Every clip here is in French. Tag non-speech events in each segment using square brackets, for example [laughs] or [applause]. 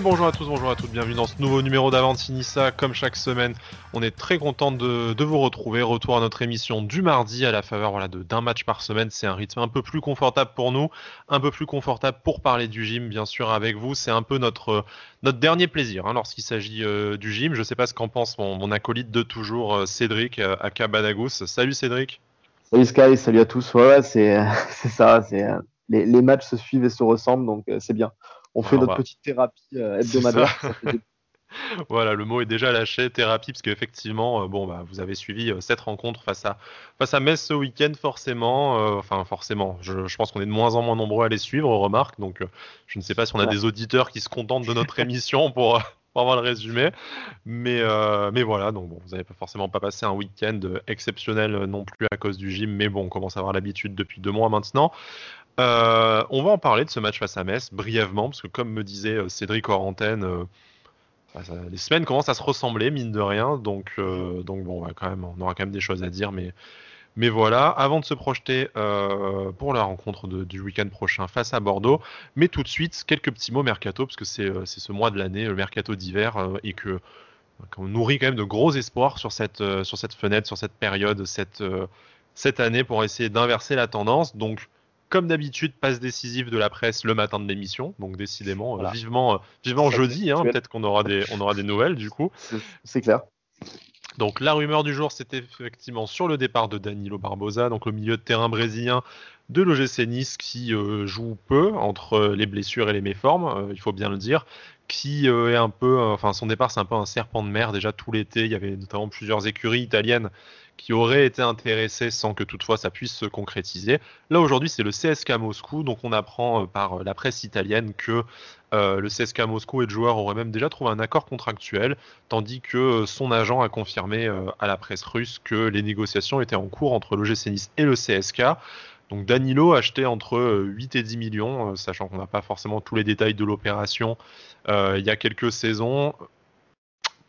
Bonjour à tous, bonjour à toutes, bienvenue dans ce nouveau numéro d'Avantinissa. Comme chaque semaine, on est très content de, vous retrouver. Retour à notre émission du mardi à la faveur d'un match par semaine. C'est un rythme un peu plus confortable pour nous, un peu plus confortable pour parler du gym, bien sûr, avec vous. C'est un peu notre, dernier plaisir hein, lorsqu'il s'agit euh, du gym. Je ne sais pas ce qu'en pense mon, acolyte de toujours, euh, Cédric, euh. Salut Cédric. Salut Sky, salut à tous. [laughs] C'est ça. Les, les matchs se suivent et se ressemblent, donc c'est bien on fait notre petite thérapie euh, hebdomadaire. [laughs] voilà, le mot est déjà lâché, thérapie, parce qu'effectivement, euh, bon, bah, vous avez suivi euh, cette rencontre face à, face à Metz ce week-end, forcément. enfin, forcément, je, pense qu'on est de moins en moins nombreux à les suivre, remarque. Donc, je ne sais pas si on a des auditeurs qui se contentent de notre [laughs] émission pour, avoir le résumé. Mais, mais voilà, donc bon, vous n'avez pas forcément pas passé un week-end exceptionnel non plus à cause du gym, mais bon, on commence à avoir l'habitude depuis deux mois maintenant. Euh, on va en parler de ce match face à Metz brièvement, parce que comme me disait euh, Cédric Orantène, euh, bah, les semaines commencent à se ressembler, mine de rien. Donc, donc bon, quand même, on aura quand même des choses à dire, mais, mais voilà. Avant de se projeter pour la rencontre du week-end prochain face à Bordeaux, mais tout de suite, quelques petits mots mercato, parce que c'est ce mois de l'année, le mercato d'hiver, et que qu'on nourrit quand même de gros espoirs sur cette, sur cette fenêtre, sur cette période, cette, cette année pour essayer d'inverser la tendance. Donc, comme d'habitude, passe décisive de la presse le matin de l'émission. Donc décidément, euh, vivement, euh, vivement jeudi. Hein, peut-être qu'on aura des, on aura des nouvelles du coup. C'est clair. Donc la rumeur du jour, c'était effectivement sur le départ de Danilo Barbosa, donc le milieu de terrain brésilien de l'OGC Nice qui euh, joue peu entre les blessures et les méformes, il faut bien le dire, qui est un peu, enfin son départ c'est un peu un serpent de mer déjà tout l'été. Il y avait notamment plusieurs écuries italiennes qui aurait été intéressé sans que toutefois ça puisse se concrétiser. Là aujourd'hui c'est le CSK Moscou, donc on apprend euh, par euh, la presse italienne que euh, le CSK Moscou et le joueur auraient même déjà trouvé un accord contractuel, tandis que son agent a confirmé à la presse russe que les négociations étaient en cours entre l'OGC Nice et le CSK. Donc Danilo acheté entre 8 et 10 millions, sachant qu'on n'a pas forcément tous les détails de l'opération il y a quelques saisons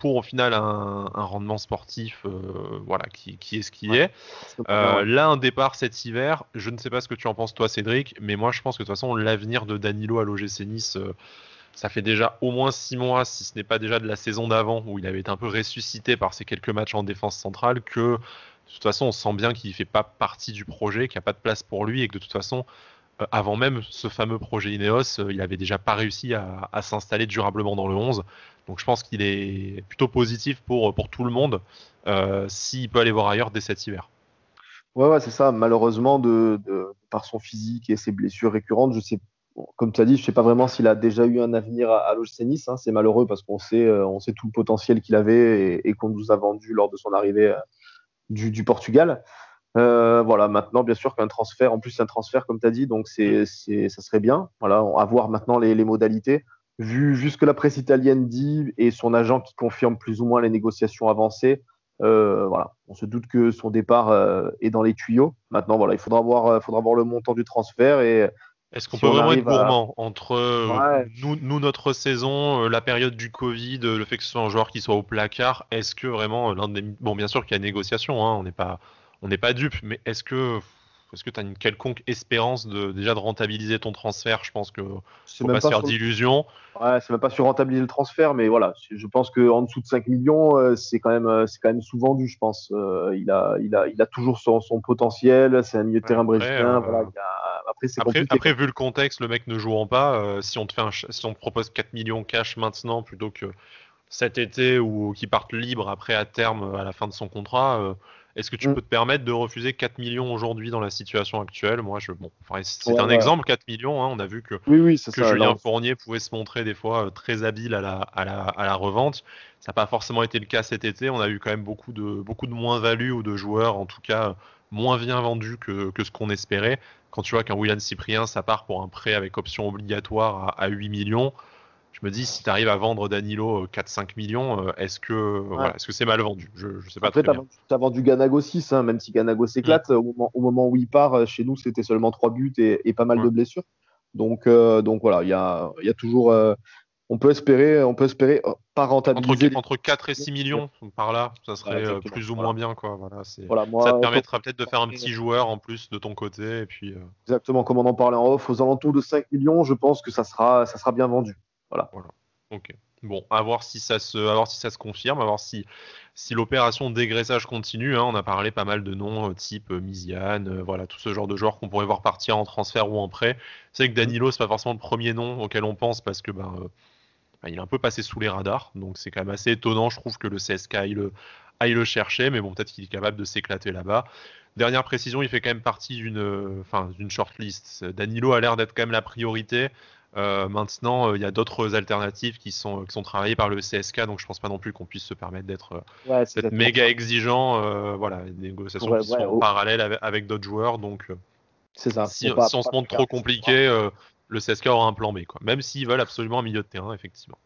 pour au final un, rendement sportif euh, voilà, qui, est ce qu'il est. Euh, là, un départ cet hiver, je ne sais pas ce que tu en penses toi Cédric, mais moi je pense que de toute façon l'avenir de Danilo à l'OGC Nice, euh, ça fait déjà au moins six mois, si ce n'est pas déjà de la saison d'avant, où il avait été un peu ressuscité par ces quelques matchs en défense centrale, que de toute façon on sent bien qu'il ne fait pas partie du projet, qu'il n'y a pas de place pour lui et que de toute façon avant même ce fameux projet Ineos, il avait déjà pas réussi à, s'installer durablement dans le 11. Donc je pense qu'il est plutôt positif pour, pour tout le monde euh, s'il peut aller voir ailleurs dès cet hiver. Ouais, c'est ça. Malheureusement, de, par son physique et ses blessures récurrentes, je sais, comme tu as dit, je sais pas vraiment s'il a déjà eu un avenir à, à l'OGC. Hein. C'est malheureux parce qu'on sait, on sait tout le potentiel qu'il avait et, qu'on nous a vendu lors de son arrivée du, du Portugal. Euh, voilà, maintenant, bien sûr qu'un transfert, en plus, c'est un transfert, comme tu as dit, donc c'est, ça serait bien. Voilà, à voir maintenant les modalités. Vu, vu, ce que la presse italienne dit et son agent qui confirme plus ou moins les négociations avancées, euh, voilà, on se doute que son départ euh, est dans les tuyaux. Maintenant, voilà, il faudra voir, euh, faudra voir le montant du transfert et. Est-ce qu'on peut vraiment être gourmand entre nous, nous, notre saison, la période du Covid, le fait que ce soit un joueur qui soit au placard Est-ce que vraiment l'un des bon, bien sûr qu'il y a négociation, hein, on n'est pas on n'est pas dupe, mais est-ce que est-ce que tu as une quelconque espérance de déjà de rentabiliser ton transfert? Je pense que faut pas, se faire d'illusions. Ouais, c'est même pas sur rentabiliser le transfert, mais voilà, je pense qu'en dessous de 5 millions, euh, c'est quand même euh, c'est quand même sous-vendu, je pense. Euh, il a il a il a toujours son, potentiel, c'est un milieu de terrain brésilien. Après, après, après, vu le contexte, le mec ne jouant pas, si on te fait un, si on te propose 4 millions cash maintenant plutôt que cet été ou qu'il parte libre après à terme à la fin de son contrat est-ce que tu mm. peux te permettre de refuser 4 millions aujourd'hui dans la situation actuelle? Moi, je, bon, c'est un exemple, 4 millions. Hein, on a vu que, que Julien Fournier pouvait se montrer des fois euh, très habile à la, à la, à la revente. Ça n'a pas forcément été le cas cet été. On a eu quand même beaucoup de, beaucoup de moins-value ou de joueurs, en tout cas, moins bien vendus que, que ce qu'on espérait. Quand tu vois qu'un William Cyprien, ça part pour un prêt avec option obligatoire à, à 8 millions je me dis, si tu arrives à vendre Danilo 4-5 euh, millions, euh, est-ce que est-ce que c'est mal vendu? Je ne sais pas Après, tu as, vendu Ganago 6, hein, même si Ganago s'éclate. Mm. Au, moment, où il part, euh, chez nous, c'était seulement 3 buts et, pas mal de blessures. Donc, donc voilà, il y a, y a, toujours. on peut espérer, on peut espérer pas rentabiliser. Entre, entre 4 et 6 millions par là, ça serait plus ou moins bien. Quoi. Voilà, ça te permettra peut-être de faire un petit joueur en plus de ton côté. Et puis, Exactement, comme on en parlait en off, aux alentours de 5 millions, je pense que ça sera, ça sera bien vendu. Voilà. Ok. Bon, à voir si ça se, à voir si ça se confirme, à voir si, si l'opération dégraissage continue. Hein. on a parlé pas mal de noms euh, type euh, Misiane, euh, voilà, tout ce genre de joueurs qu'on pourrait voir partir en transfert ou en prêt. C'est que Danilo, c'est pas forcément le premier nom auquel on pense parce que ben, ben, il est un peu passé sous les radars. Donc c'est quand même assez étonnant, je trouve, que le CSK aille le, aille le chercher, mais bon, peut-être qu'il est capable de s'éclater là-bas. Dernière précision, il fait quand même partie d'une, enfin, d'une shortlist. Danilo a l'air d'être quand même la priorité. Euh, maintenant, euh, il y a d'autres alternatives qui sont, qui sont travaillées par le CSK, donc je pense pas non plus qu'on puisse se permettre d'être euh, méga exigeant. voilà, des négociations qui sont en parallèle avec, d'autres joueurs, donc ça. Si, on se montre trop compliqué, le CSK aura un plan B, quoi. Même s'ils veulent absolument un milieu de terrain, effectivement.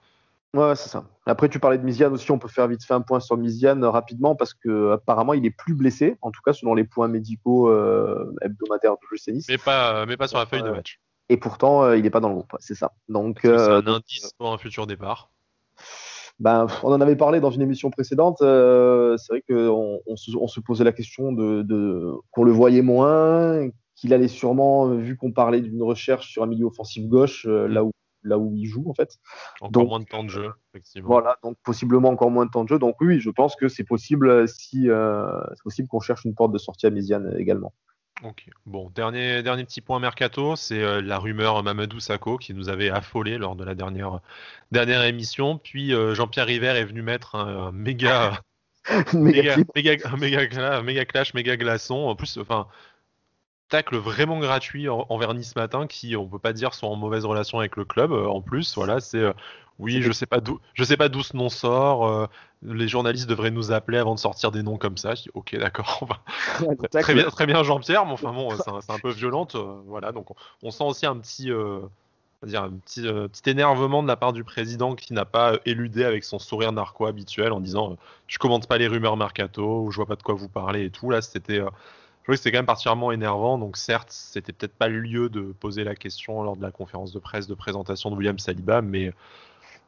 Ouais, c'est ça. Après, tu parlais de Miziane aussi. On peut faire vite fait un point sur Miziane rapidement parce que apparemment, il est plus blessé, en tout cas selon les points médicaux hebdomadaires de l'UCNIS. Mais pas, mais pas sur la feuille de match. Et pourtant, euh, il n'est pas dans le groupe. C'est ça. Donc, c'est un euh, indice pour un futur départ? Ben, on en avait parlé dans une émission précédente. Euh, c'est vrai qu'on on se, posait la question de, qu'on le voyait moins, qu'il allait sûrement, vu qu'on parlait d'une recherche sur un milieu offensif gauche, là où là où il joue en fait. Encore moins de temps de jeu, effectivement. Voilà, donc possiblement encore moins de temps de jeu. Donc oui, je pense que c'est possible si c'est possible qu'on cherche une porte de sortie à Méziane également. Ok. Bon, dernier, dernier petit point mercato, c'est euh, la rumeur Mamadou Sakho qui nous avait affolé lors de la dernière, dernière émission. Puis euh, Jean-Pierre River est venu mettre un, [laughs] méga, méga, méga, méga, clash, méga glaçon. En plus, enfin, tacle vraiment gratuit envers Nice Matin qui, on peut pas dire, sont en mauvaise relation avec le club. Euh, en plus, voilà, c'est oui, je sais pas d'où, je sais pas d'où ce nom sort. Euh, les journalistes devraient nous appeler avant de sortir des noms comme ça. Je dis, ok, d'accord. [laughs] très bien, très bien, Jean-Pierre. Mais enfin bon, c'est un, peu violente. Euh, voilà, donc on, sent aussi un petit, euh, dire un petit, petit énervement de la part du président qui n'a pas éludé avec son sourire narco habituel en disant, je commente pas les rumeurs mercato ou je vois pas de quoi vous parlez et tout. Là, c'était je que c'était quand même particulièrement énervant. Donc certes, c'était peut-être pas le lieu de poser la question lors de la conférence de presse de présentation de William Saliba, mais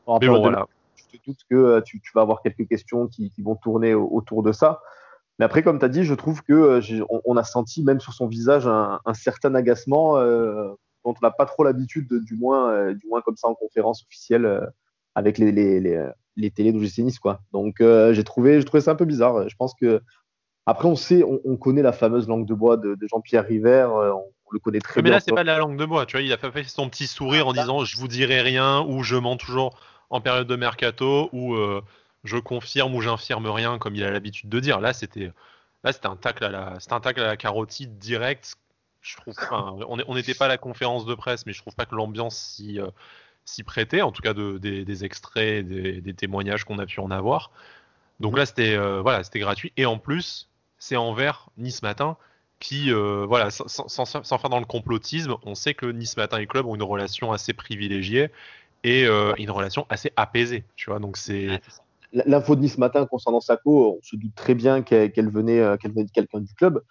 mais bon, voilà. Je te doute que euh, tu, vas avoir quelques questions qui, vont tourner autour de ça. Mais après, comme tu as dit, je trouve que euh, on, a senti même sur son visage un, certain agacement euh, dont on n'a pas trop l'habitude, du moins, du moins comme ça en conférence officielle avec les, les, les, les télés d'OGC Nice, quoi. Donc j'ai trouvé, trouvé ça un peu bizarre. Je pense que après, on sait, on, connaît la fameuse langue de bois de, Jean-Pierre River. on, le connaît très bien. Mais là, c'est pas de la langue de bois. Tu vois, il a fait son petit sourire en disant, je vous dirai rien ou je mens toujours en période de mercato où euh, je confirme ou j'infirme rien comme il a l'habitude de dire. Là, c'était là c'était un tacle à la un tacle à la carotide direct. Je trouve on n'était pas à la conférence de presse, mais je trouve pas que l'ambiance s'y euh, prêtait, en tout cas de, des, extraits, des, des témoignages qu'on a pu en avoir. Donc là, c'était euh, voilà, c'était gratuit et en plus, c'est envers Nice Matin qui, voilà, sans, sans, sans, faire dans le complotisme, on sait que Nice Matin et Club ont une relation assez privilégiée et euh, une relation assez apaisée, tu vois. Donc c'est l'info de Nice matin concernant Sako, on se doute très bien qu'elle venait, euh, qu'elle venait de quelqu'un du club.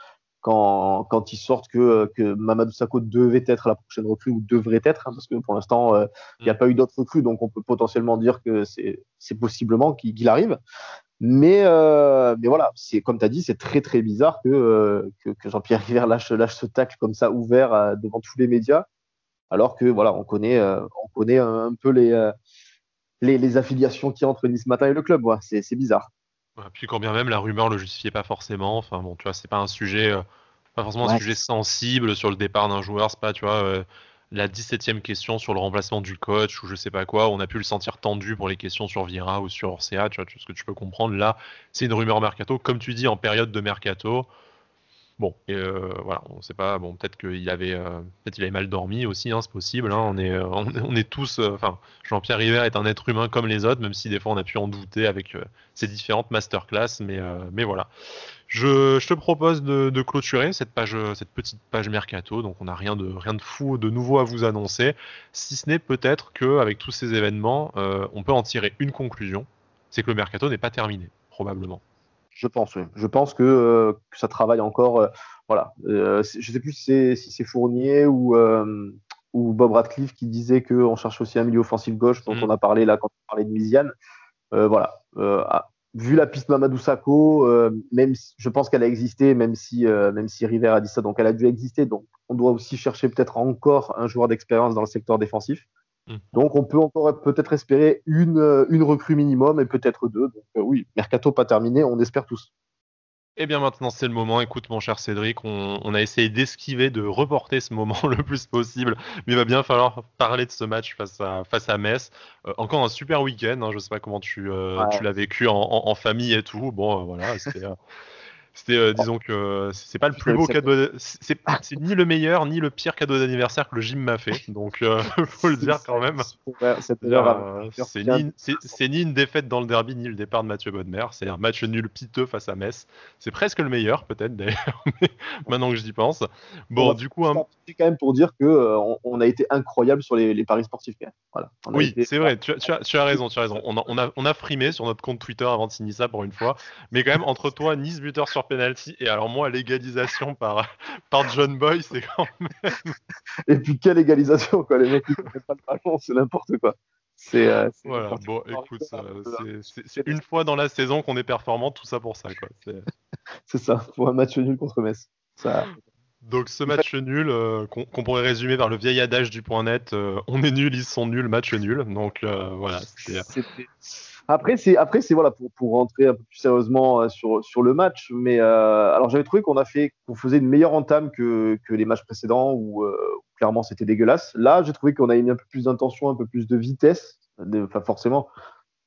Quand, quand ils sortent que, que Mamadou Sakho devait être la prochaine recrue ou devrait être, hein, parce que pour l'instant, euh, il n'y a mm. pas eu d'autres recrues, donc on peut potentiellement dire que c'est possiblement qu'il arrive. Mais, mais voilà, c'est comme tu as dit, c'est très très bizarre que, que, que Jean-Pierre River lâche, lâche ce tacle comme ça ouvert devant tous les médias alors que voilà, on connaît, euh, on connaît un peu euh, les, les, affiliations qui entre Nice Matin et le club. C'est bizarre. puis quand bien même la rumeur le justifiait pas forcément. Enfin bon, tu vois, c'est pas un sujet, euh, pas forcément un sujet sensible sur le départ d'un joueur. C'est pas, tu vois, la 17e question sur le remplacement du coach ou je sais pas quoi. On a pu le sentir tendu pour les questions sur Vira ou sur Orcea. Tu vois, ce que tu peux comprendre là, c'est une rumeur mercato. Comme tu dis, en période de mercato. Bon, et euh, voilà, on sait pas. Bon, peut-être qu'il avait, euh, peut-être il avait mal dormi aussi, hein, c'est possible. Hein, on est, euh, on, est tous. Enfin, Jean-Pierre River est un être humain comme les autres, même si des fois on a pu en douter avec ses différentes masterclass. Mais, mais voilà. Je, te propose de, de, clôturer cette page, cette petite page mercato. Donc on n'a rien de, rien de fou, de nouveau à vous annoncer, si ce n'est peut-être que avec tous ces événements, on peut en tirer une conclusion, c'est que le mercato n'est pas terminé, probablement. Je pense, oui. Je pense que, euh, ça travaille encore. Euh, voilà. Euh, je ne sais plus si c'est Fournier ou, ou Bob Radcliffe qui disait qu'on cherche aussi un milieu offensif gauche, dont mm. on a parlé là quand on parlait de Misiane. voilà. Ah, vu la piste Mamadou Sakho, même je pense qu'elle a existé, même si, même si River a dit ça, donc elle a dû exister. Donc on doit aussi chercher peut-être encore un joueur d'expérience dans le secteur défensif. Hmm. Donc on peut encore peut-être espérer une, une recrue minimum et peut-être deux. Donc oui, mercato pas terminé, on espère tous. Et eh bien maintenant c'est le moment. Écoute mon cher Cédric, on, a essayé d'esquiver, de reporter ce moment [laughs] le plus possible, mais il va bien falloir parler de ce match face à face à Metz. Euh, encore un super week-end. Hein, je sais pas comment tu, euh, tu l'as vécu en, en, famille et tout. Bon euh, voilà, c'était [laughs] c'était, euh, disons que c'est pas le plus beau cadeau. C'est, ni le meilleur ni le pire cadeau d'anniversaire que le gym m'a fait. Donc, euh, [laughs] faut le dire quand même. Euh, c'est ni, une défaite dans le derby ni le départ de Mathieu Bodmer. C'est un match nul piteux face à Metz. C'est presque le meilleur, peut-être d'ailleurs. [laughs] maintenant que j'y pense. Bon, du coup, c'est quand même pour dire que on, a été incroyable sur les, paris sportifs. Voilà. oui, c'est vrai. Tu, as, tu, as, raison. Tu as raison. On a, on a, on a frimé sur notre compte Twitter avant de signer ça pour une fois. Mais quand même, entre toi, Nice buteur sur penalty. Et alors moi, l'égalisation par, [laughs] par John Boy, c'est quand même... [laughs] Et puis quelle égalisation, quoi. Les mecs, ils ne pas le ballon, c'est n'importe quoi. C'est euh, voilà, bon, écoute, c'est une fois dans la saison qu'on est performant, tout ça pour ça, quoi. C'est [laughs] ça, pour un match nul contre Metz. Ça... Donc ce match nul, euh, qu'on pourrait résumer par le vieil adage du point net, euh, on est nul, ils sont nuls, match nul. Donc voilà. Après, c'est après c'est voilà pour, pour rentrer un peu plus sérieusement euh, sur, sur le match. Mais euh, alors j'avais trouvé qu'on a fait qu'on faisait une meilleure entame que, que les matchs précédents où, euh, clairement c'était dégueulasse. Là, j'ai trouvé qu'on a mis un peu plus d'intention, un peu plus de vitesse. Enfin forcément,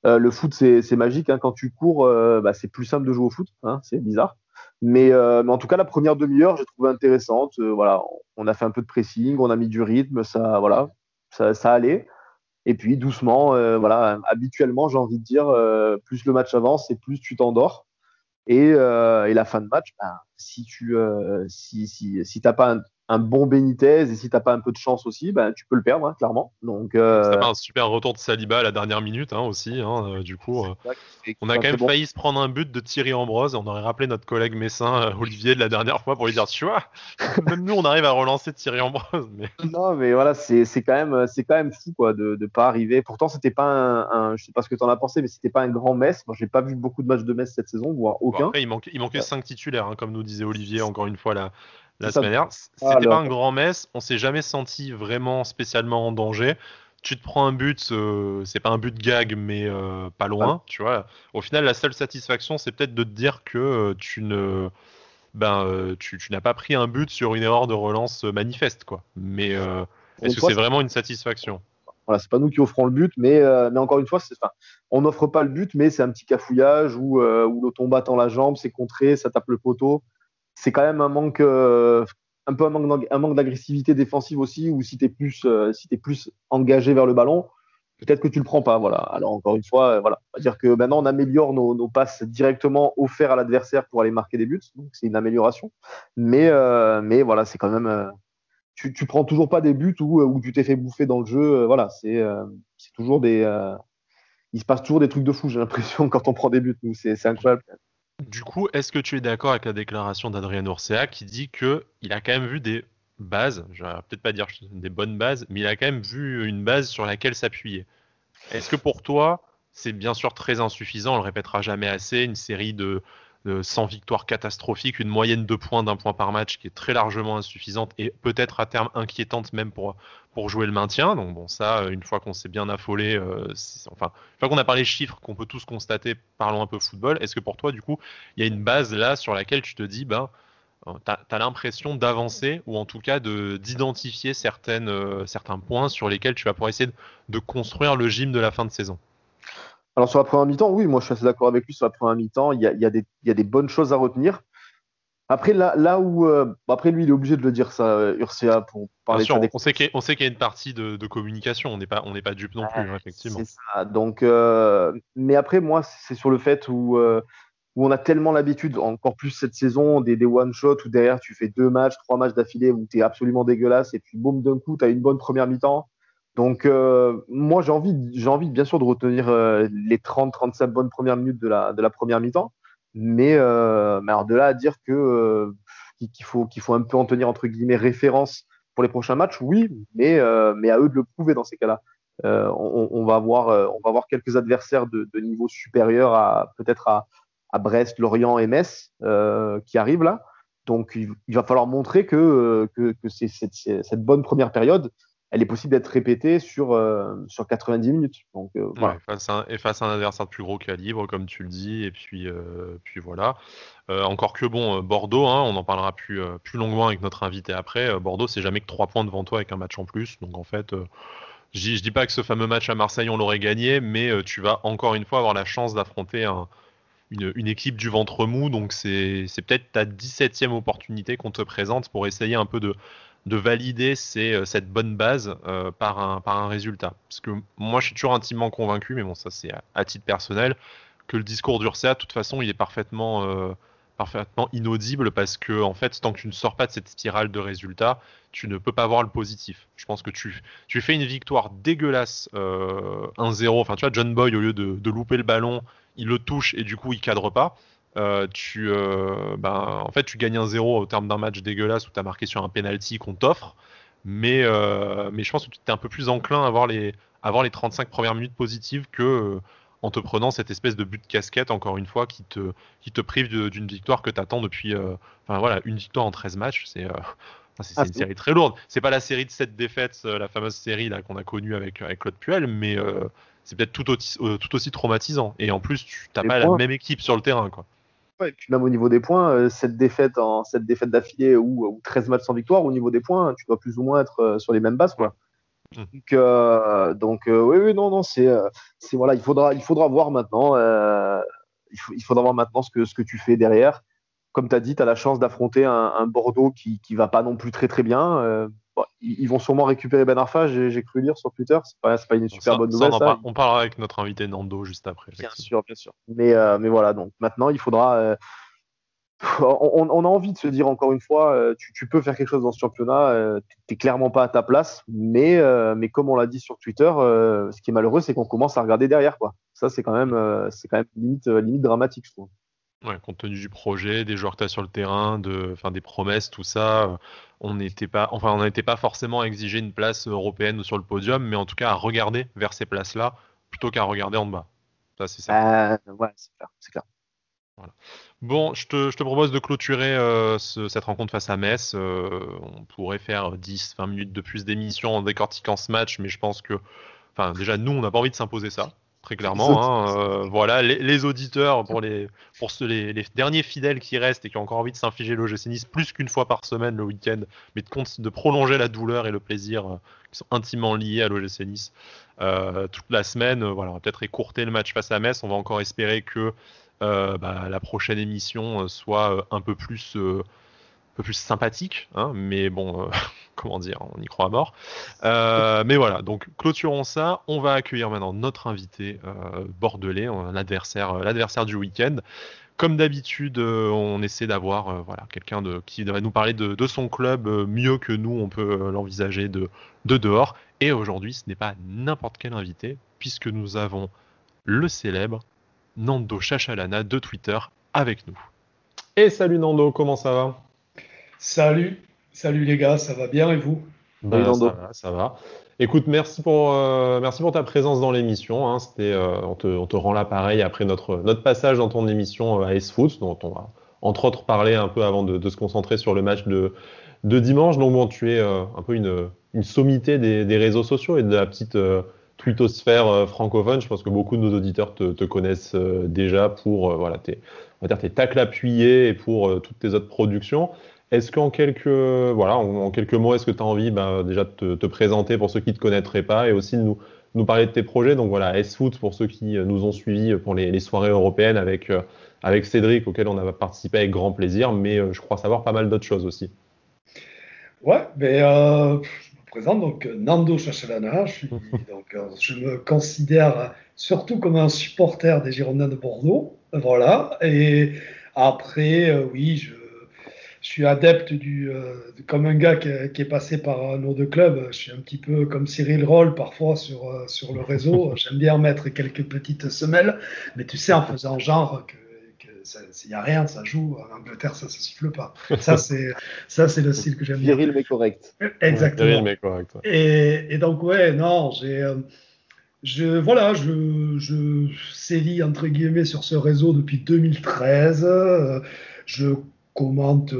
le foot c'est magique. Hein. Quand tu cours, bah, c'est plus simple de jouer au foot. Hein. c'est bizarre. Mais, mais, en tout cas, la première demi-heure, j'ai trouvé intéressante. voilà, on a fait un peu de pressing, on a mis du rythme, ça voilà, ça, ça allait. Et puis doucement, euh, voilà, habituellement, j'ai envie de dire, euh, plus le match avance et plus tu t'endors. Et, euh, et, la fin de match, ben, si tu si, si, si pas un, un bon Benitez et si t'as pas un peu de chance aussi, ben, tu peux le perdre, hein, clairement. Donc, euh... pas un super retour de Saliba à la dernière minute hein, aussi. Hein, euh, du coup, euh, on a quand même failli se prendre un but de Thierry Ambrose. On aurait rappelé notre collègue messin euh, Olivier de la dernière fois pour lui dire, tu vois, [laughs] même nous on arrive à relancer Thierry Ambrose. Mais... [laughs] Non, mais voilà, c'est quand même c'est quand même fou quoi de ne pas arriver. Pourtant, c'était pas un, je sais pas ce que tu en as pensé, mais c'était pas un grand Metz. Moi, j'ai pas vu beaucoup de matchs de Metz cette saison, voire aucun. il manquait il manquait cinq titulaires, comme nous disait Olivier encore une fois là la semaine dernière. C'était pas un grand mess, on s'est jamais senti vraiment spécialement en danger. Tu te prends un but, euh, c'est pas un but gag, mais euh, pas loin, tu vois. Au final, la seule satisfaction, c'est peut-être de te dire que euh, tu ne, ben, tu, n'as pas pris un but sur une erreur de relance manifeste, quoi. Mais est-ce que c'est vraiment une satisfaction? Voilà, c'est pas nous qui offrons le but, mais, mais encore une fois, on n'offre pas le but, mais c'est un petit cafouillage où, où le tombe dans la jambe, c'est contré, ça tape le poteau c'est quand même un manque, euh, un peu un manque, d'agressivité défensive aussi, ou si tu es plus, euh, si es plus engagé vers le ballon, peut-être que tu le prends pas. Voilà. Alors encore une fois, euh, voilà, on va dire que maintenant on améliore nos, passes directement offertes à l'adversaire pour aller marquer des buts, donc c'est une amélioration. Mais, mais voilà, c'est quand même, tu, tu prends toujours pas des buts où, où tu t'es fait bouffer dans le jeu. voilà, c'est, c'est toujours des, il se passe toujours des trucs de fou. J'ai l'impression [laughs] quand on prend des buts, c'est incroyable. Du coup, est-ce que tu es d'accord avec la déclaration d'Adrien Orcea qui dit que il a quand même vu des bases, je vais peut-être pas dire des bonnes bases, mais il a quand même vu une base sur laquelle s'appuyer. Est-ce que pour toi, c'est bien sûr très insuffisant, on le répétera jamais assez, une série de sans victoire catastrophique, une moyenne de points d'un point par match qui est très largement insuffisante et peut-être à terme inquiétante même pour, jouer le maintien. Donc bon, ça, euh, une fois qu'on s'est bien affolé, euh, enfin, une fois qu'on a parlé chiffres qu'on peut tous constater, parlons un peu football. Est-ce que pour toi, du coup, il y a une base là sur laquelle tu te dis, ben, euh, tu as, l'impression d'avancer ou en tout cas d'identifier certains points sur lesquels tu vas pouvoir essayer de construire le gym de la fin de saison? Alors sur la première mi-temps, oui, moi je suis assez d'accord avec lui sur la première mi-temps. Il y a, il y, a des, il y a des bonnes choses à retenir. Après, là, là où. Euh, après, lui, il est obligé de le dire, ça, euh, Urcia, pour parler Bien sûr, on, sait qu'il y, a une partie de, de communication. On n'est pas, on n'est pas dupe non plus, hein, effectivement. C'est ça. Donc, euh, mais après, moi, c'est sur le fait où, où on a tellement l'habitude, encore plus cette saison, des, des one-shots où derrière, tu fais deux matchs, trois matchs d'affilée où tu es absolument dégueulasse et puis boum, d'un coup, tu as une bonne première mi-temps. Donc, euh, moi, j'ai envie, j'ai envie, bien sûr, de retenir euh, les 30-35 bonnes premières minutes de la, de la première mi-temps. Mais, euh, mais alors de là à dire que euh, qu'il faut, qu'il faut un peu en tenir, entre guillemets, référence pour les prochains matchs, oui, mais, mais à eux de le prouver dans ces cas-là. On, on, va avoir, on va avoir quelques adversaires de, de niveau supérieur à peut-être à, à, Brest, Lorient et Metz qui arrivent là. Donc, il, va falloir montrer que, que, que c'est cette, cette bonne première période elle est possible d'être répétée sur, sur 90 minutes. Donc, face à un, et face à un adversaire de plus gros calibre, comme tu le dis, et puis, puis voilà. encore que bon, Bordeaux, hein, on en parlera plus, plus longuement avec notre invité après. Bordeaux, c'est jamais que 3 points devant toi avec un match en plus. Donc en fait, je, dis pas que ce fameux match à Marseille, on l'aurait gagné, mais tu vas encore une fois avoir la chance d'affronter un, une, équipe du ventre mou, donc c'est peut-être ta 17e opportunité qu'on te présente pour essayer un peu de, de valider euh, cette bonne base euh, par, un, par un résultat. Parce que moi, je suis toujours intimement convaincu, mais bon, ça c'est à, titre personnel, que le discours d'Ursa, de toute façon, il est parfaitement, euh, parfaitement inaudible parce que, en fait, tant que tu ne sors pas de cette spirale de résultats, tu ne peux pas voir le positif. Je pense que tu, tu fais une victoire dégueulasse 1-0. Enfin, tu vois, John Boy, au lieu de, de louper le ballon, il le touche et du coup il cadre pas. Euh, tu, euh, ben, en fait, tu gagnes un 0 au terme d'un match dégueulasse où tu as marqué sur un penalty qu'on t'offre. Mais, euh, mais je pense que tu es un peu plus enclin à avoir les, les 35 premières minutes positives que en te prenant cette espèce de but de casquette, encore une fois, qui te, qui te prive d'une victoire que tu attends depuis. Enfin voilà, une victoire en 13 matchs, [laughs] c'est. c'est ah, une série très lourde. C'est pas la série de 7 défaites, la fameuse série là qu'on a connue avec, avec Claude Puel, mais c'est peut-être tout, aussi, tout aussi traumatisant. Et en plus, tu n'as pas la même équipe sur le terrain. Quoi. Et puis même au niveau des points, euh, cette défaite, en, cette défaite d'affilée ou, ou, 13 matchs sans victoire, au niveau des points, tu dois plus ou moins être euh, sur les mêmes bases. Quoi. Mmh. Donc, donc oui, oui, non, non, c'est, c'est voilà, il faudra, il faudra voir maintenant. il, faut, il faudra voir maintenant ce que, ce que tu fais derrière. Comme tu as dit, tu as la chance d'affronter un, un, Bordeaux qui ne va pas non plus très très bien ils vont sûrement récupérer Ben Arfa, j'ai cru lire sur Twitter. C'est pas, pas une super bonne nouvelle. on, parlera avec notre invité Nando juste après. Bien sûr, bien sûr. Mais, euh, mais voilà, donc maintenant, il faudra. Euh, [laughs] on, a envie de se dire encore une fois, euh, tu, peux faire quelque chose dans ce championnat, tu n'es clairement pas à ta place, mais, mais comme on l'a dit sur Twitter, ce qui est malheureux, c'est qu'on commence à regarder derrière. Quoi. Ça, c'est quand même, c'est quand même limite, limite dramatique, je trouve. Ouais, compte tenu du projet, des joueurs que tu as sur le terrain, de, enfin, des promesses, tout ça, euh, on n'était pas, enfin, on n'était pas forcément à exiger une place européenne ou sur le podium, mais en tout cas à regarder vers ces places-là plutôt qu'à regarder en bas. Ça, c'est ça. Euh, ouais, c'est clair. clair. Voilà. Bon, je te, je te, propose de clôturer euh, cette rencontre face à Metz. on pourrait faire 10-20 minutes de plus d'émission en décortiquant ce match, mais je pense que, enfin, déjà, nous, on n'a pas envie de s'imposer ça très clairement. Hein, euh, voilà, les, auditeurs, pour, les, pour ceux, les, derniers fidèles qui restent et qui ont encore envie de s'infliger l'OGC Nice plus qu'une fois par semaine le week-end, mais de, de, prolonger la douleur et le plaisir euh, qui sont intimement liés à l'OGC Nice euh, toute la semaine. voilà, on va peut-être écourter le match face à Metz. On va encore espérer que bah, la prochaine émission soit un peu plus un peu plus sympathique, hein, mais bon, euh, [laughs] comment dire, on y croit à mort. Euh, mais voilà, donc clôturons ça. On va accueillir maintenant notre invité euh, bordelais, l'adversaire, du week-end. Comme d'habitude, on essaie d'avoir voilà quelqu'un de, qui devrait nous parler de, son club mieux que nous, on peut l'envisager de, de dehors. Et aujourd'hui, ce n'est pas n'importe quel invité, puisque nous avons le célèbre Nando Chachalana de Twitter avec nous. Et salut Nando, comment ça va? Salut, salut les gars, ça va bien et vous? Ben, Ça va, ça va. Écoute, merci pour, euh, merci pour ta présence dans l'émission. Hein. Euh, on, te, on, te, rend l'appareil après notre, notre passage dans ton émission euh, Ice Foot, dont on va entre autres parler un peu avant de, se concentrer sur le match de, de dimanche. Donc bon, tu es un peu une, une sommité des, des, réseaux sociaux et de la petite twittosphère francophone. Je pense que beaucoup de nos auditeurs te, te connaissent déjà pour voilà, tes, on va dire tes tacles appuyés et pour toutes tes autres productions. Est-ce qu'en quelques, voilà, en, quelques mots, est-ce que tu as envie bah, déjà de te, présenter pour ceux qui ne te connaîtraient pas et aussi de nous, nous parler de tes projets? Donc voilà, S-Foot pour ceux qui euh, nous ont suivis pour les, soirées européennes avec, euh, avec Cédric, auquel on a participé avec grand plaisir, mais euh, je crois savoir pas mal d'autres choses aussi. Ouais, mais je me présente donc Nando Chachalana, je, [laughs] donc, je me considère surtout comme un supporter des Girondins de Bordeaux, voilà, et après, oui, je je suis adepte du, euh, comme un gars qui, est passé par un autre club. Je suis un petit peu comme Cyril Roll parfois sur, euh, sur le réseau. [laughs] J'aime bien mettre quelques petites semelles, mais tu sais, en faisant genre que il n'y a rien, ça joue. En Angleterre, ça ne se siffle pas. Ça, c'est, ça, c'est le style que j'aime bien. Cyril, mais correct. Exactement. mais correct. Et, et, donc, ouais, non, j'ai, euh, je, voilà, je, je sévis, entre guillemets, sur ce réseau depuis 2013. je commente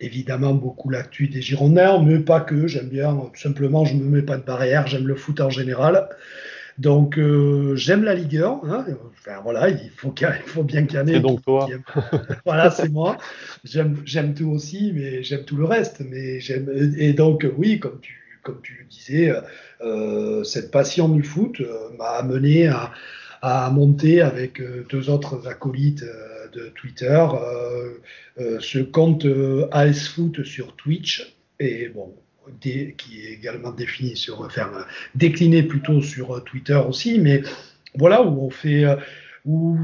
évidemment beaucoup l'actu des Girondins, mais pas que. J'aime bien, simplement, je me mets pas de barrière. J'aime le foot en général. Donc j'aime la Ligue 1. Hein. Enfin, voilà, il faut, faut bien qu'il y en ait. C'est donc toi. [laughs] voilà, c'est moi. J'aime tout aussi, mais j'aime tout le reste. Mais et donc oui, comme tu comme tu le disais, cette passion du foot m'a amené à, à monter avec euh, deux autres acolytes euh, Twitter euh, ce compte AS Foot sur Twitch. Et bon, qui est également défini sur, enfin, décliné plutôt sur Twitter aussi, mais voilà où on fait, où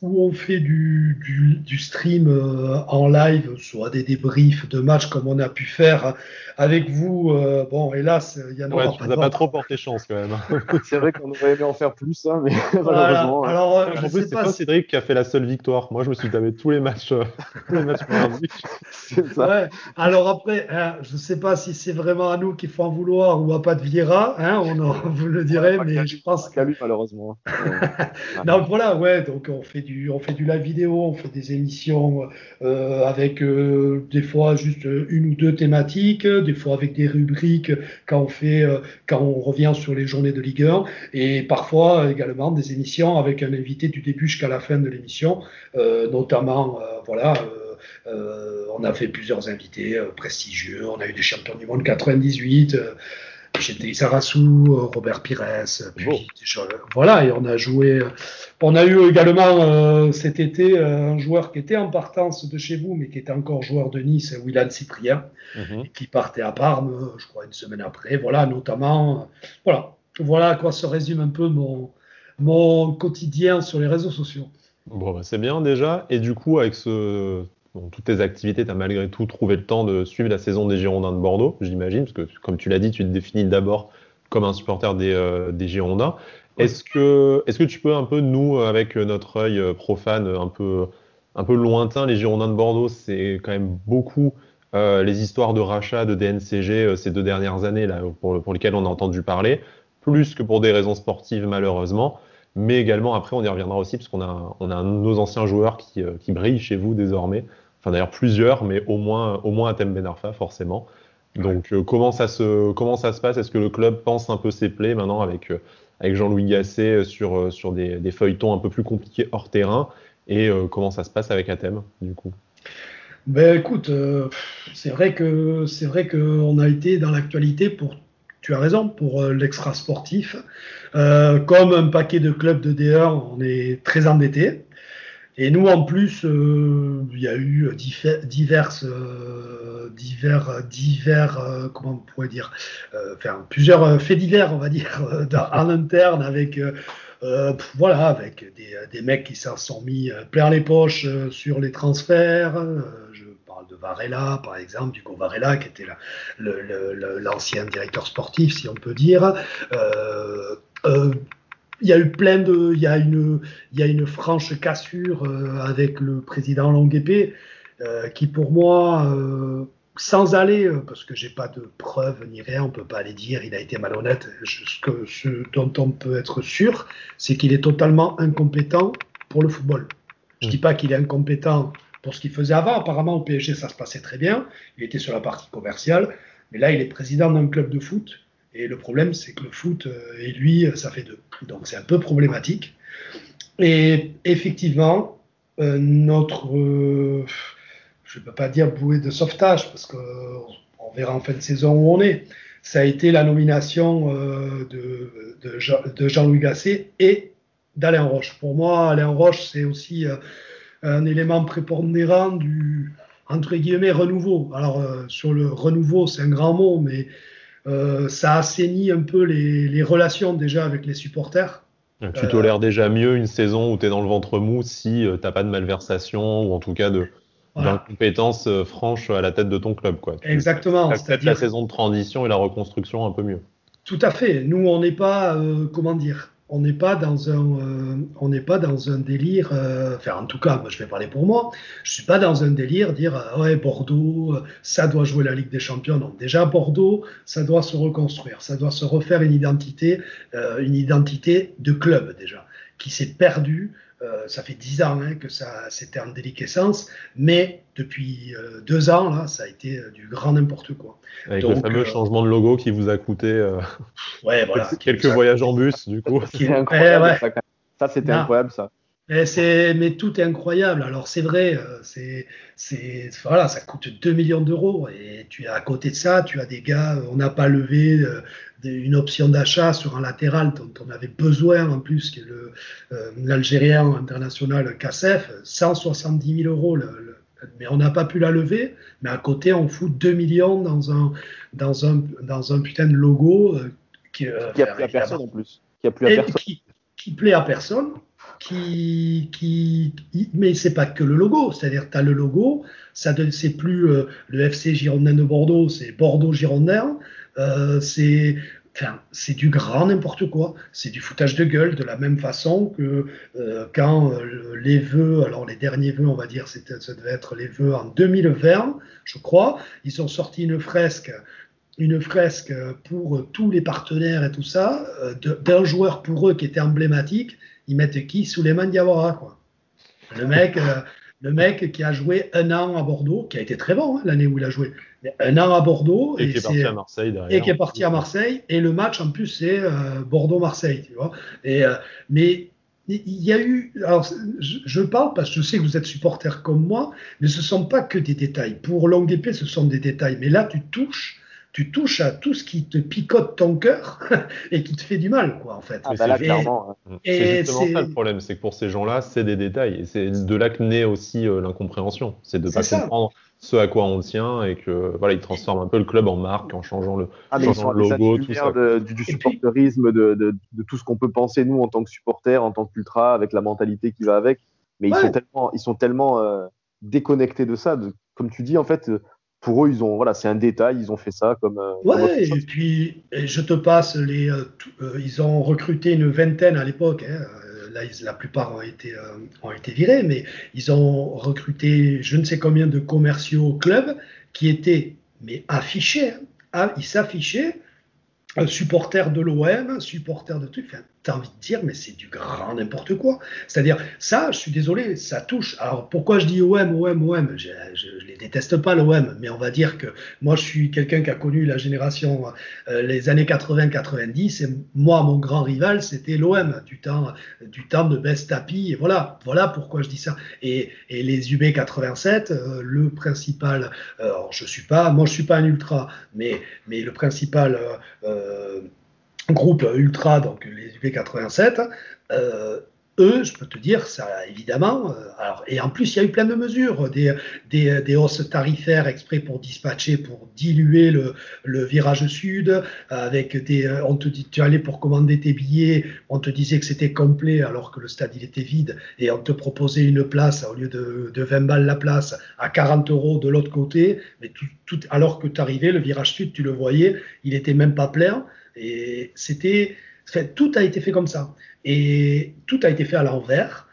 où on fait du, du, stream euh, en live, soit des débriefs de matchs comme on a pu faire avec vous. Euh, bon, hélas, il y en a ouais, pas. Tu pas trop porté chance quand même. [laughs] c'est vrai qu'on aurait aimé en faire plus, hein, mais malheureusement. Alors, euh, en plus, c'est pas, Cédric qui a fait la seule victoire. Moi, je me suis tapé tous les matchs, tous les matchs [laughs] ça. Ouais. Alors après, hein, je ne sais pas si c'est vraiment à nous qu'il faut en vouloir ou à pas de Viera. Hein, on, vous le dirait, mais je pense qu'à lui malheureusement. [laughs] non, voilà, ouais. Donc on fait on fait du live vidéo, on fait des émissions euh, avec euh, des fois juste une ou deux thématiques, des fois avec des rubriques quand on fait, euh, quand on revient sur les journées de Ligue 1, et parfois également des émissions avec un invité du début jusqu'à la fin de l'émission, notamment, voilà. on a fait plusieurs invités prestigieux. On a eu des champions du monde 98, J'étais Sarassou, Robert Pires, puis voilà, et on a joué. On a eu également euh, cet été euh, un joueur qui était en partance de chez vous, mais qui était encore joueur de Nice, Willan Cyprien, mhm. qui partait à Parme, je crois, une semaine après. Voilà, notamment. voilà. voilà à quoi se résume un peu mon, mon quotidien sur les réseaux sociaux. Bon, bah, c'est bien déjà. Et du coup, avec ce, toutes tes activités, tu as malgré tout trouvé le temps de suivre la saison des Girondins de Bordeaux, j'imagine, parce que comme tu l'as dit, tu te définis d'abord comme un supporter des, euh, Girondins. Est-ce que, est que tu peux un peu, nous, avec notre œil euh, profane, un peu, un peu lointain, les Girondins de Bordeaux, c'est quand même beaucoup euh, les histoires de rachat de DNCG ces deux dernières années là, pour, pour lesquelles on a entendu parler, plus que pour des raisons sportives malheureusement. Mais également après on y reviendra aussi parce qu'on a, on a nos anciens joueurs qui, qui brillent chez vous désormais. Enfin d'ailleurs plusieurs, mais au moins, au moins à Thème Benarfa forcément. Donc euh, comment, ça se, comment ça se passe? Est-ce que le club pense un peu ses plaies maintenant avec, euh, avec Jean-Louis Gasset sur, euh, sur des, feuilletons un peu plus compliqués hors terrain Et comment ça se passe avec Athème du coup? Ben écoute, c'est vrai que c'est vrai qu'on a été dans l'actualité pour, tu as raison, pour l'extra sportif. comme un paquet de clubs de D1, on est très endetté. Et nous, en plus, euh, il y a eu divers, euh, divers, divers, euh, comment on pourrait dire, enfin, plusieurs faits divers, on va dire, [laughs] en interne avec, voilà, avec des, des, mecs qui s'en sont mis plein les poches sur les transferts. je parle de Varela, par exemple, Duco Varela, qui était l'ancien directeur sportif, si on peut dire il y a eu plein de, il y a une, il y a une franche cassure euh, avec le président Longuepé, euh, qui pour moi, euh, sans aller, euh, parce que j'ai pas de preuves ni rien, on peut pas aller dire il a été malhonnête. ce, que, ce dont on peut être sûr, c'est qu'il est totalement incompétent pour le football. Je mmh. dis pas qu'il est incompétent pour ce qu'il faisait avant. Apparemment au PSG ça se passait très bien. Il était sur la partie commerciale, mais là il est président d'un club de foot et le problème, c'est que le foot euh, et lui, ça fait deux. Donc c'est un peu problématique. Et effectivement, euh, notre, euh, je ne peux pas dire bouée de sauvetage, parce qu'on verra en fin de saison où on est, ça a été la nomination de, de, Jean-Louis Gasset et d'Alain Roche. Pour moi, Alain Roche, c'est aussi un élément prépondérant du, entre guillemets, renouveau. Alors, sur le renouveau, c'est un grand mot, mais euh, ça assainit un peu les, relations déjà avec les supporters. Tu euh, tolères déjà mieux une saison où tu es dans le ventre mou si euh, tu n'as pas de malversation ou en tout cas de, d'incompétence franche à la tête de ton club. Quoi. Exactement. cest la saison de transition et la reconstruction un peu mieux. Tout à fait. Nous, on n'est pas, comment dire, on n'est pas dans un, euh, on n'est pas dans un délire. Euh, enfin, en tout cas, moi, je vais parler pour moi. Je suis pas dans un délire dire euh, ouais Bordeaux, ça doit jouer la Ligue des Champions. Non, déjà Bordeaux, ça doit se reconstruire, ça doit se refaire une identité, une identité de club déjà, qui s'est perdue Euh, ça fait dix ans hein, que ça c'était en déliquescence, mais depuis euh, deux ans, là, ça a été du grand n'importe quoi. Avec le fameux changement de logo qui vous a coûté ouais, voilà, [laughs] quelques voyages en bus, du coup. ça, c'était incroyable, ça. Mais, mais, tout est incroyable. Alors c'est vrai, euh, c'est, c'est, voilà, ça coûte 2 millions d'euros et tu à côté de ça, tu as des gars, euh, on n'a pas levé euh, une option d'achat sur un latéral dont on avait besoin en plus, qui est le, l'Algérien international KSF, 170 000 euros. mais on n'a pas pu la lever. Mais à côté, on fout 2 millions dans un, dans un, dans un putain de logo qui, qui a plu à personne en plus. Qui a plu à personne. Qui, qui plaît à personne qui, qui, mais c'est pas que le logo, c'est-à-dire tu as le logo, ça c'est plus euh, le FC Girondin de Bordeaux, c'est Bordeaux Girondin, euh, c'est Enfin, c'est du grand n'importe quoi. C'est du foutage de gueule de la même façon que euh, quand les vœux, alors les derniers vœux, on va dire, ça devait être les vœux en 2020, je crois, ils ont sorti une fresque, une fresque pour tous les partenaires et tout ça, d'un joueur pour eux qui était emblématique ils mettent qui? Souleymane Diawara, quoi. Le mec, euh, le mec qui a joué un an à Bordeaux, qui a été très bon hein, l'année où il a joué, un an à Bordeaux et, qui est parti à Marseille derrière. Et qui est parti à Marseille. Et le match en plus c'est euh, Bordeaux-Marseille, tu vois. Et euh, mais il y a eu, alors je, parle parce que je sais que vous êtes supporter comme moi, mais ce ne sont pas que des détails. Pour Longue d'épée, ce sont des détails. Mais là, tu touches tu touches à tout ce qui te picote ton cœur [laughs] et qui te fait du mal, quoi, en fait. Ah, bah là, clairement. Hein. C'est justement ça le problème, c'est que pour ces gens-là, c'est des détails. Et c'est de là que naît aussi euh, l'incompréhension. C'est de ne pas comprendre ce à quoi on tient et que voilà, ils transforment un peu le club en marque en changeant le, ah, logo, tout ça. du, supporterisme, de, de, tout ce qu'on peut penser nous en tant que supporters, en tant qu'ultra, avec la mentalité qui va avec. Mais ils sont tellement, ils sont tellement euh, déconnectés de ça. comme tu dis, en fait, pour eux, ils ont, voilà, c'est un détail, ils ont fait ça comme. Euh, ouais, et puis je te passe les, euh, euh, ils ont recruté une vingtaine à l'époque. Hein, là, la plupart ont été, ont été virés, mais ils ont recruté je ne sais combien de commerciaux au club qui étaient, mais affichés, hein, ils s'affichaient supporter de l'OM, supporter de tout. Enfin, t'as envie de dire, mais c'est du grand n'importe quoi. C'est-à-dire, ça, je suis désolé, ça touche. Alors, pourquoi je dis OM, OM, OM je, je, les déteste pas, l'OM, mais on va dire que moi, je suis quelqu'un qui a connu la génération, euh, les années 80-90, et moi, mon grand rival, c'était l'OM, du temps, du temps de Best Tapi, et voilà, voilà pourquoi je dis ça. Et, et les UB 87, euh, le principal, euh, alors, je suis pas, moi, je suis pas un ultra, mais, mais le principal, groupe ultra, donc les UP87, euh, eux, je peux te dire, ça évidemment, euh, alors, et en plus, il y a eu plein de mesures, des, hausses tarifaires exprès pour dispatcher, pour diluer le, virage sud, avec des, on te dit, tu allais pour commander tes billets, on te disait que c'était complet alors que le stade il était vide, et on te proposait une place au lieu de, de 20 balles la place à 40 euros de l'autre côté, mais tout, tout, alors que tu arrivais, le virage sud, tu le voyais, il était même pas plein. Et c'était, tout a été fait comme ça. Et tout a été fait à l'envers.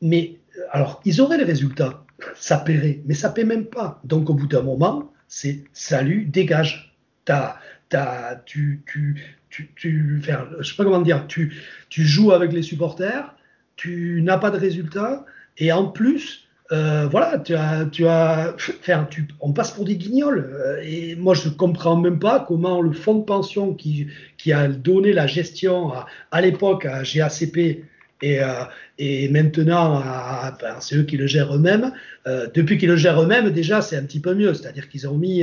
Mais alors, ils auraient les résultats, ça paierait, mais ça paie même pas. Donc, au bout d'un moment, c'est salut, dégage. As, as, tu, tu, tu, tu je sais pas comment dire, tu, tu joues avec les supporters, tu n'as pas de résultats, et en plus, euh, voilà, tu as, tu as, tu, on passe pour des guignols. Euh, et moi, je comprends même pas comment le fonds de pension qui, qui a donné la gestion à, l'époque à GACP et, euh, et maintenant, c'est eux qui le gèrent eux-mêmes. depuis qu'ils le gèrent eux-mêmes, déjà, c'est un petit peu mieux. C'est-à-dire qu'ils ont mis,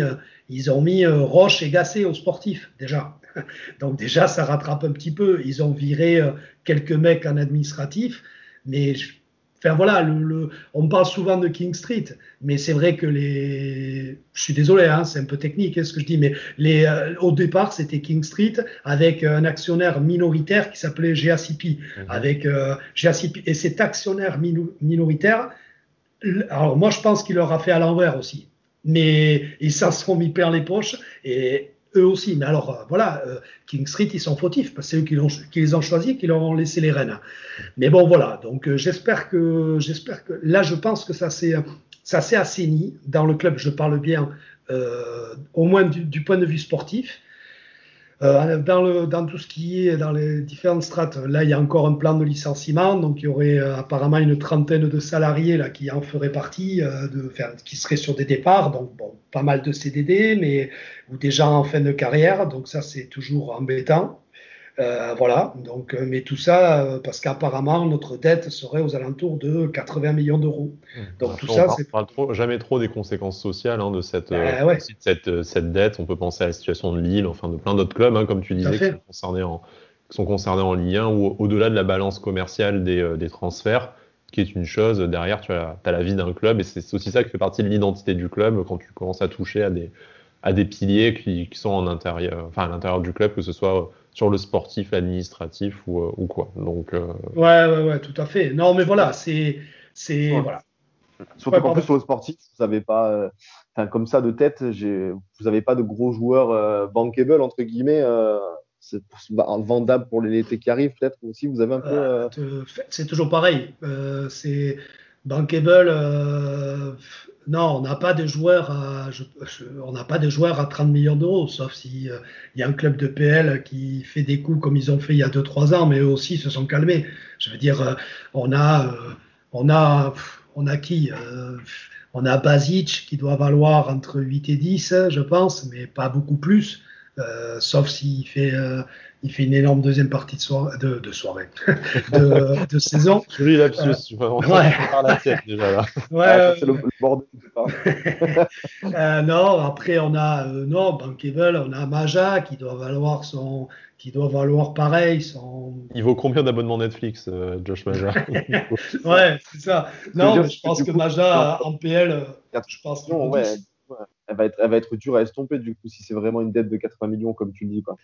ils ont mis Roche et Gacé aux sportifs, déjà. [laughs] Donc, déjà, ça rattrape un petit peu. Ils ont viré quelques mecs en administratif. Mais Enfin voilà, le, on parle souvent de King Street, mais c'est vrai que les, je suis désolé, hein, c'est un peu technique hein, ce que je dis, mais les, euh, au départ c'était King Street avec un actionnaire minoritaire qui s'appelait GACP, mhm. avec euh, GACP et cet actionnaire minoritaire, alors moi je pense qu'il leur a fait à l'envers aussi, mais ils s'en sont mis plein les poches et eux aussi. Mais alors, euh, voilà, euh, King Street, ils sont fautifs, parce que c'est eux qui, qui, les ont choisis, qui leur ont laissé les rênes. Mais bon, voilà, donc euh, j'espère que, j'espère que, là, je pense que ça s'est, ça s'est assaini dans le club, je parle bien, au moins du, point de vue sportif. Euh, dans, le, dans tout ce qui est dans les différentes strates, là, il y a encore un plan de licenciement. Donc, il y aurait euh, apparemment une trentaine de salariés là, qui en feraient partie, euh, de, qui seraient sur des départs. Donc, bon, pas mal de CDD, mais ou des gens en fin de carrière. Donc, ça, c'est toujours embêtant. Euh, voilà, donc, euh, mais tout ça, euh, parce qu'apparemment, notre dette serait aux alentours de 80 millions d'euros. Mmh. Donc, tout ça, c'est. parle trop, jamais trop des conséquences sociales hein, de cette, ben cette, cette, dette. On peut penser à la situation de Lille, enfin de plein d'autres clubs, hein, comme tu disais, qui sont concernés en, sont concernés en Ligue 1 ou au-delà de la balance commerciale des, des, transferts, qui est une chose. Derrière, tu as, as la vie d'un club et c'est aussi ça qui fait partie de l'identité du club quand tu commences à toucher à des, à des piliers qui, qui sont en intérieur, enfin à l'intérieur du club, que ce soit sur le sportif, administratif ou, euh, ou quoi. Donc, euh... ouais, ouais, ouais, tout à fait. Non, mais voilà, c'est. c'est voilà. Surtout qu'en plus, sur le sportif, vous n'avez pas. Euh, comme ça, de tête, vous n'avez pas de gros joueurs euh, bankable, entre guillemets. c'est bah, vendable pour l'été qui arrive, peut-être aussi. Vous avez un peu. c'est toujours pareil. c'est bankable non, on n'a pas de joueurs à, on n'a pas de joueurs à 30 millions d'euros, sauf si il euh, y a un club de PL qui fait des coups comme ils ont fait il y a 2-3 ans, mais eux aussi se sont calmés. Je veux dire, euh, on a, euh, on a, on a qui On a Basic qui doit valoir entre 8 et 10, je pense, mais pas beaucoup plus, sauf s'il fait il fait une énorme deuxième partie de soirée, de, de, soirée, [laughs] de, de saison. [laughs] Joli lapsus, euh, [laughs] on ouais. la tête déjà là. Ouais, ah, c'est le, le bordel. euh, non, après on a euh, non Bankable, on a Maja qui doit valoir son, qui doit valoir pareil son. Il vaut combien d'abonnements Netflix, euh, Josh Maja? Ouais, c'est ça. Non, mais je pense que Maja en PL, je pense que ouais, elle va être, elle va être dure à estomper du coup si c'est vraiment une dette de 80 millions comme tu le dis quoi.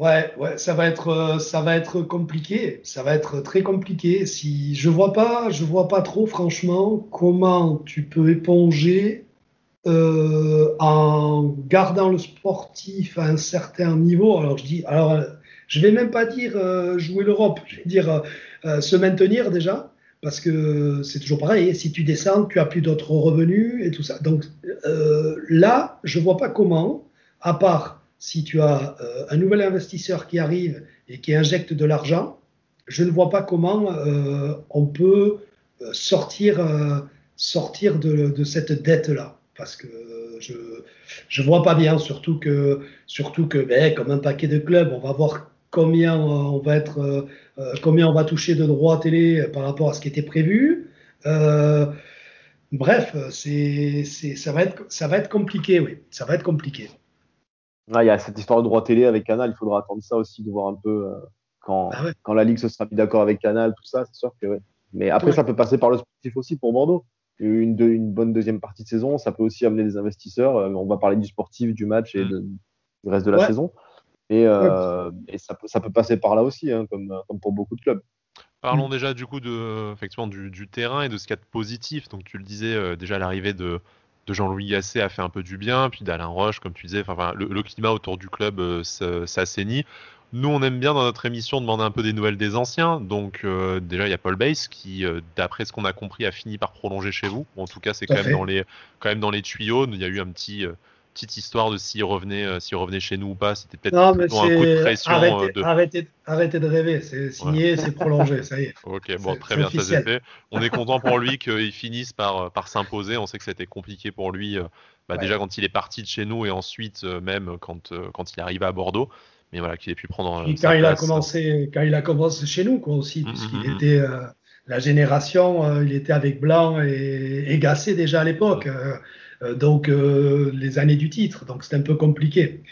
Ouais, ouais, ça va être, euh, ça va être compliqué. Ça va être très compliqué. Si je vois pas, je vois pas trop, franchement, comment tu peux éponger euh, en gardant le sportif à un certain niveau. Alors je dis, alors je vais même pas dire euh, jouer l'Europe. Je vais dire se maintenir déjà, parce que c'est toujours pareil. Si tu descends, tu as plus d'autres revenus et tout ça. Donc là, je vois pas comment, à part si tu as euh, un nouvel investisseur qui arrive et qui injecte de l'argent, je ne vois pas comment euh, on peut euh, sortir, sortir de, cette dette-là. Parce que je ne vois pas bien, surtout que, surtout que ben, comme un paquet de clubs, on va voir combien on va, être, combien on va toucher de droits télé par rapport à ce qui était prévu. bref, ça, va être, ça va être compliqué, oui. Ça va être compliqué. Ah, il y a cette histoire de droit télé avec Canal, il faudra attendre ça aussi, de voir un peu euh, quand, bah quand la Ligue se sera mis d'accord avec Canal, tout ça, c'est sûr que ouais. Mais après, ça peut passer par le sportif aussi pour Bordeaux. Une, bonne deuxième partie de saison, ça peut aussi amener des investisseurs. Euh, on va parler du sportif, du match et mm. du reste de la saison. Et, euh, et, ça, peut, ça peut passer par là aussi, hein, comme, comme pour beaucoup de clubs. Parlons déjà du coup de, effectivement, du, du, terrain et de ce qu'il y a de positif. Donc tu le disais déjà l'arrivée de, de Jean-Louis Gasset a fait un peu du bien, puis d'Alain Roche, comme tu disais, enfin, le, climat autour du club euh, s'assainit. Nous, on aime bien dans notre émission demander un peu des nouvelles des anciens. Donc, euh, déjà, il y a Paul Bass qui, euh, d'après ce qu'on a compris, a fini par prolonger chez vous. en tout cas, c'est quand, même dans les, quand même dans les tuyaux. Il y a eu un petit, petite histoire de s'il revenait, euh, s'il revenait chez nous ou pas. C'était peut-être un coup de pression. Arrêtez, euh, arrêtez, de rêver. C'est signé, c'est prolongé. Ça y est. [laughs] Ok, bon, très bien, ça s'est fait. On est content pour lui qu'il finisse par, par s'imposer. On sait que c'était compliqué pour lui, euh, bah, déjà quand il est parti de chez nous et ensuite même quand, quand il est arrivé à Bordeaux. Mais voilà, qu'il ait pu prendre. Quand il a commencé, quand il a commencé chez nous, quoi aussi, mmh, puisqu'il mmh, mmh. était la génération, il était avec Blanc et, et Gasset déjà à l'époque. Euh, donc euh, les années du titre. Donc c'est un peu compliqué.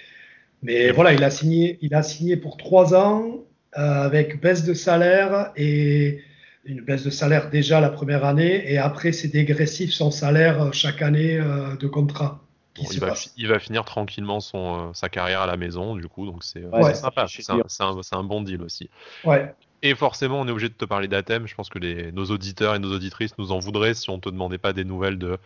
Mais voilà, il a signé, il a signé pour trois ans euh, avec baisse de salaire et une baisse de salaire déjà la première année et après c'est dégressif son salaire chaque année de contrat. il, va, il, va, finir tranquillement son, sa carrière à la maison, du coup, donc c'est sympa. C'est un, un, bon deal aussi. Ouais. Et forcément, on est obligé de te parler d'Athème. Je pense que les, nos auditeurs et nos auditrices nous en voudraient si on te demandait pas des nouvelles de,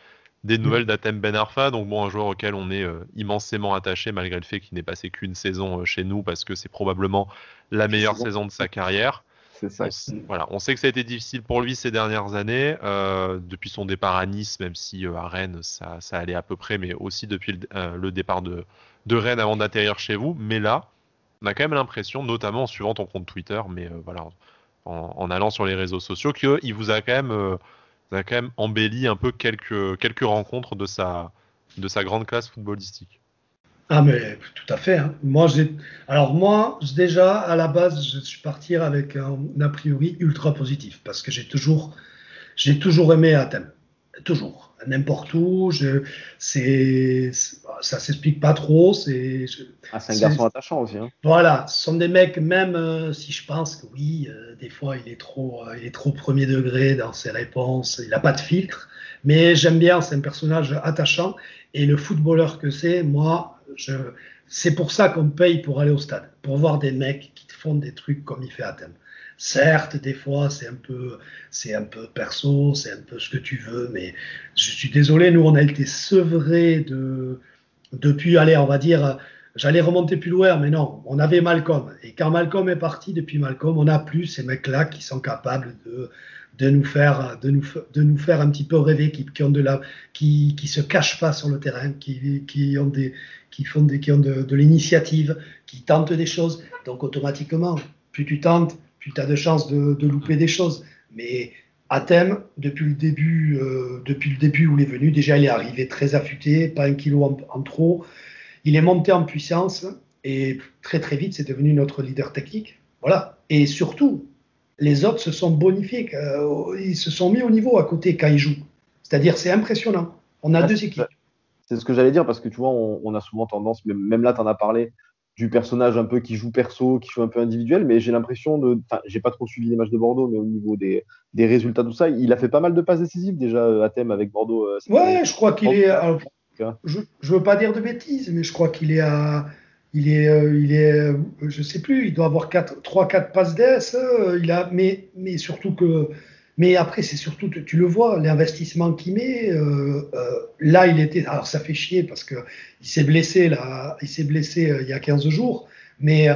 des mm. nouvelles d'Atem Ben Arfa, donc bon, un joueur auquel on est euh, immensément attaché malgré le fait qu'il n'ait passé qu'une saison euh, chez nous parce que c'est probablement la meilleure saison de sa carrière. C'est ça. On, voilà, on sait que ça a été difficile pour lui ces dernières années, euh, depuis son départ à Nice, même si à Rennes ça, ça, allait à peu près, mais aussi depuis le, départ de, de Rennes avant d'atterrir chez vous. Mais là, on a quand même l'impression, notamment en suivant ton compte Twitter, mais voilà, en, allant sur les réseaux sociaux, qu'il vous a quand même, a quand même embelli un peu quelques, quelques rencontres de sa, de sa grande classe footballistique. Ah mais tout à fait. Hein. Moi, j'ai. Alors moi, déjà à la base, je suis parti avec un a priori ultra positif parce que j'ai toujours, j'ai toujours aimé Athènes, toujours n'importe où. Je, c'est, ça s'explique pas trop. C'est, ah, c'est un garçon attachant aussi. Hein. Voilà, ce sont des mecs, même euh, si je pense que oui, euh, des fois il est trop, euh, il est trop premier degré dans ses réponses. Il n'a pas de filtre. Mais j'aime bien, c'est un personnage attachant. Et le footballeur que c'est, moi, je, c'est pour ça qu'on paye pour aller au stade, pour voir des mecs qui font des trucs comme il fait Athènes. Certes, des fois, c'est un peu, c'est un peu perso, c'est un peu ce que tu veux, mais je suis désolé, nous, on a été sevrés de, depuis, allez, on va dire, j'allais remonter plus loin, mais non, on avait Malcolm. Et quand Malcolm est parti, depuis Malcolm, on n'a plus ces mecs-là qui sont capables de, de nous faire, de nous, de nous faire un petit peu rêver, qui, ont de la, qui, qui se cachent pas sur le terrain, qui, qui ont des, qui font des, qui ont de, de l'initiative, qui tentent des choses. Donc automatiquement, plus tu tentes, tu as de chances de, louper des choses. Mais Athème, depuis le début, euh, depuis le début où il est venu, déjà il est arrivé très affûté, pas un kilo en, trop. Il est monté en puissance et très très vite c'est devenu notre leader technique. Voilà. Et surtout, les autres se sont bonifiés, euh, ils se sont mis au niveau à côté quand ils jouent. C'est-à-dire c'est impressionnant. On a ah, deux équipes. C'est ce que j'allais dire parce que tu vois, on, a souvent tendance, même là tu en as parlé, du personnage un peu qui joue perso, qui joue un peu individuel, mais j'ai l'impression de. Enfin, j'ai pas trop suivi les matchs de Bordeaux, mais au niveau des, des, résultats, tout ça, il a fait pas mal de passes décisives déjà euh, à thème avec Bordeaux. Euh, ouais, je crois qu'il est. je, je veux pas dire de bêtises, mais je crois qu'il est à. Il est, euh, il est, je sais plus, il doit avoir 3-4 passes d'ess. il a, mais, mais surtout que mais après, c'est surtout, tu le vois, l'investissement qu'il met. Euh, euh, là, il était. Alors, ça fait chier parce que il s'est blessé là. Il s'est blessé euh, il y a 15 jours. Mais